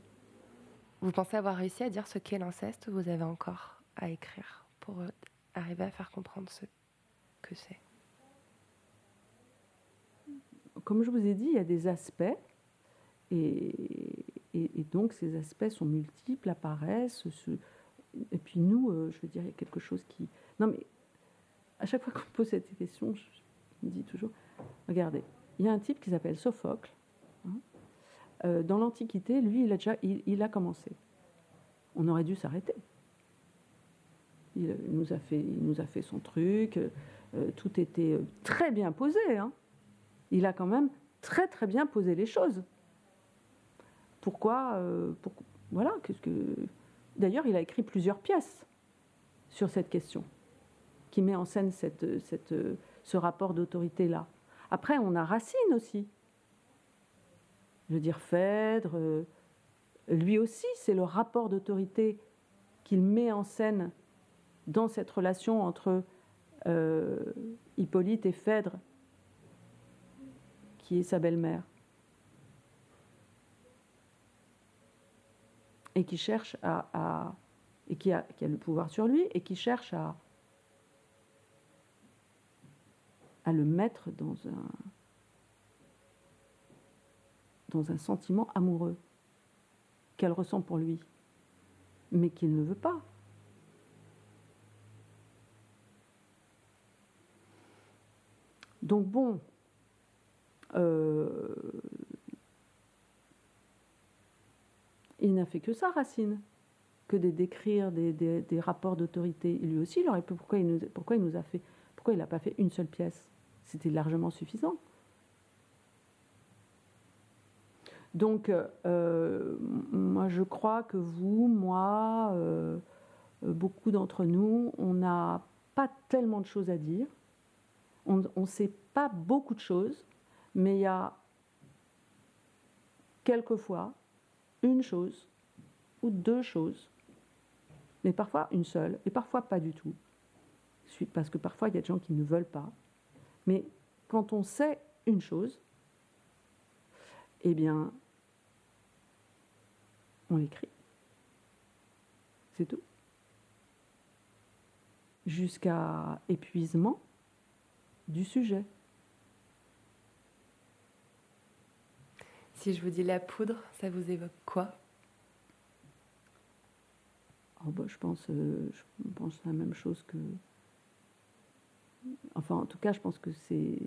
B: Vous pensez avoir réussi à dire ce qu'est l'inceste ou vous avez encore à écrire pour euh, arriver à faire comprendre ce c'est
E: comme je vous ai dit, il y a des aspects, et, et- donc ces aspects sont multiples, apparaissent. se- et puis nous, euh, je veux dire, il y a quelque chose qui. Non, mais à chaque fois qu'on pose cette question, je, me dis toujours regardez, il y a un type qui s'appelle Sophocle. hein. Euh, dans l'Antiquité, lui, il a déjà il, a commencé. On aurait dû s'arrêter. Il, il nous a fait, il nous a fait son truc, euh, tout était euh, très bien posé. Hein il a quand même très très bien posé les choses. Pourquoi euh, Voilà. D'ailleurs, il a écrit plusieurs pièces sur cette question, qui met en scène ce rapport d'autorité-là. Après, on a Racine aussi. Je veux dire, Phèdre, lui aussi, c'est le rapport d'autorité qu'il met en scène dans cette relation entre euh, Hippolyte et Phèdre, qui est sa belle-mère. Et qui cherche à. et qui a, qui a le pouvoir sur lui, et qui cherche à. à le mettre dans un. dans un sentiment amoureux qu'elle ressent pour lui, mais qu'il ne veut pas. Donc bon, euh, il n'a fait que ça, Racine, que de décrire des, rapports d'autorité. Lui aussi, il aurait pu. Pourquoi il nous, a fait Pourquoi il n'a pas fait une seule pièce? C'était largement suffisant. Donc, euh, moi, je crois que vous, moi, euh, beaucoup d'entre nous, on n'a pas tellement de choses à dire. On ne sait pas beaucoup de choses, mais il y a quelquefois une chose ou deux choses, mais parfois une seule, et parfois pas du tout. Parce que parfois il y a des gens qui ne veulent pas. Mais quand on sait une chose, eh bien, on l'écrit. C'est tout. Jusqu'à épuisement du sujet.
B: Si je vous dis la poudre, ça vous évoque quoi?
E: Oh, bah, je, pense, euh, je pense la même chose que. Enfin, en tout cas, je pense que c'est.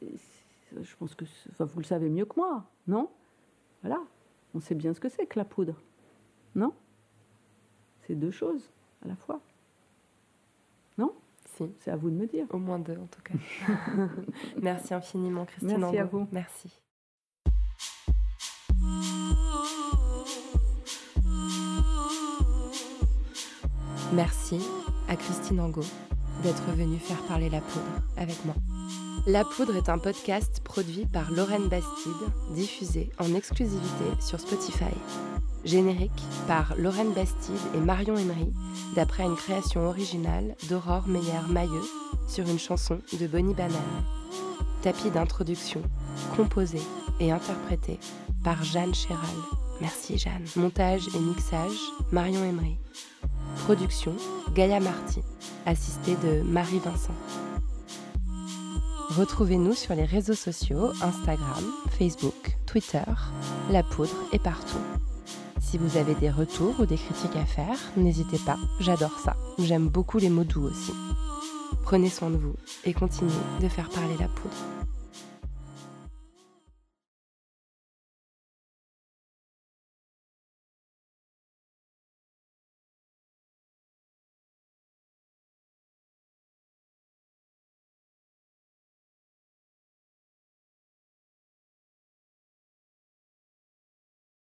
E: Je pense que. Enfin, vous le savez mieux que moi, non? Voilà. on sait bien ce que c'est que la poudre. Non? C'est deux choses à la fois.
B: Si.
E: C'est à vous de me dire.
B: Au moins deux, en tout cas. [LAUGHS] Merci infiniment, Christine.
E: Merci à vous.
B: Merci. Merci à Christine Angot d'être venue faire parler la poudre avec moi. La Poudre est un podcast produit par Lorraine Bastide, diffusé en exclusivité sur Spotify. Générique par Lorraine Bastide et Marion Emery, d'après une création originale d'Aurore Meyer-Mailleux sur une chanson de Bonnie Banane. Tapis d'introduction, composé et interprété par Jeanne Chéral. Merci Jeanne. Montage et mixage, Marion Emery. Production, Gaïa Marty, assistée de Marie Vincent. Retrouvez-nous sur les réseaux sociaux, Instagram, Facebook, Twitter, La Poudre est partout. Si vous avez des retours ou des critiques à faire, n'hésitez pas, j'adore ça. J'aime beaucoup les mots doux aussi. Prenez soin de vous et continuez de faire parler la poudre.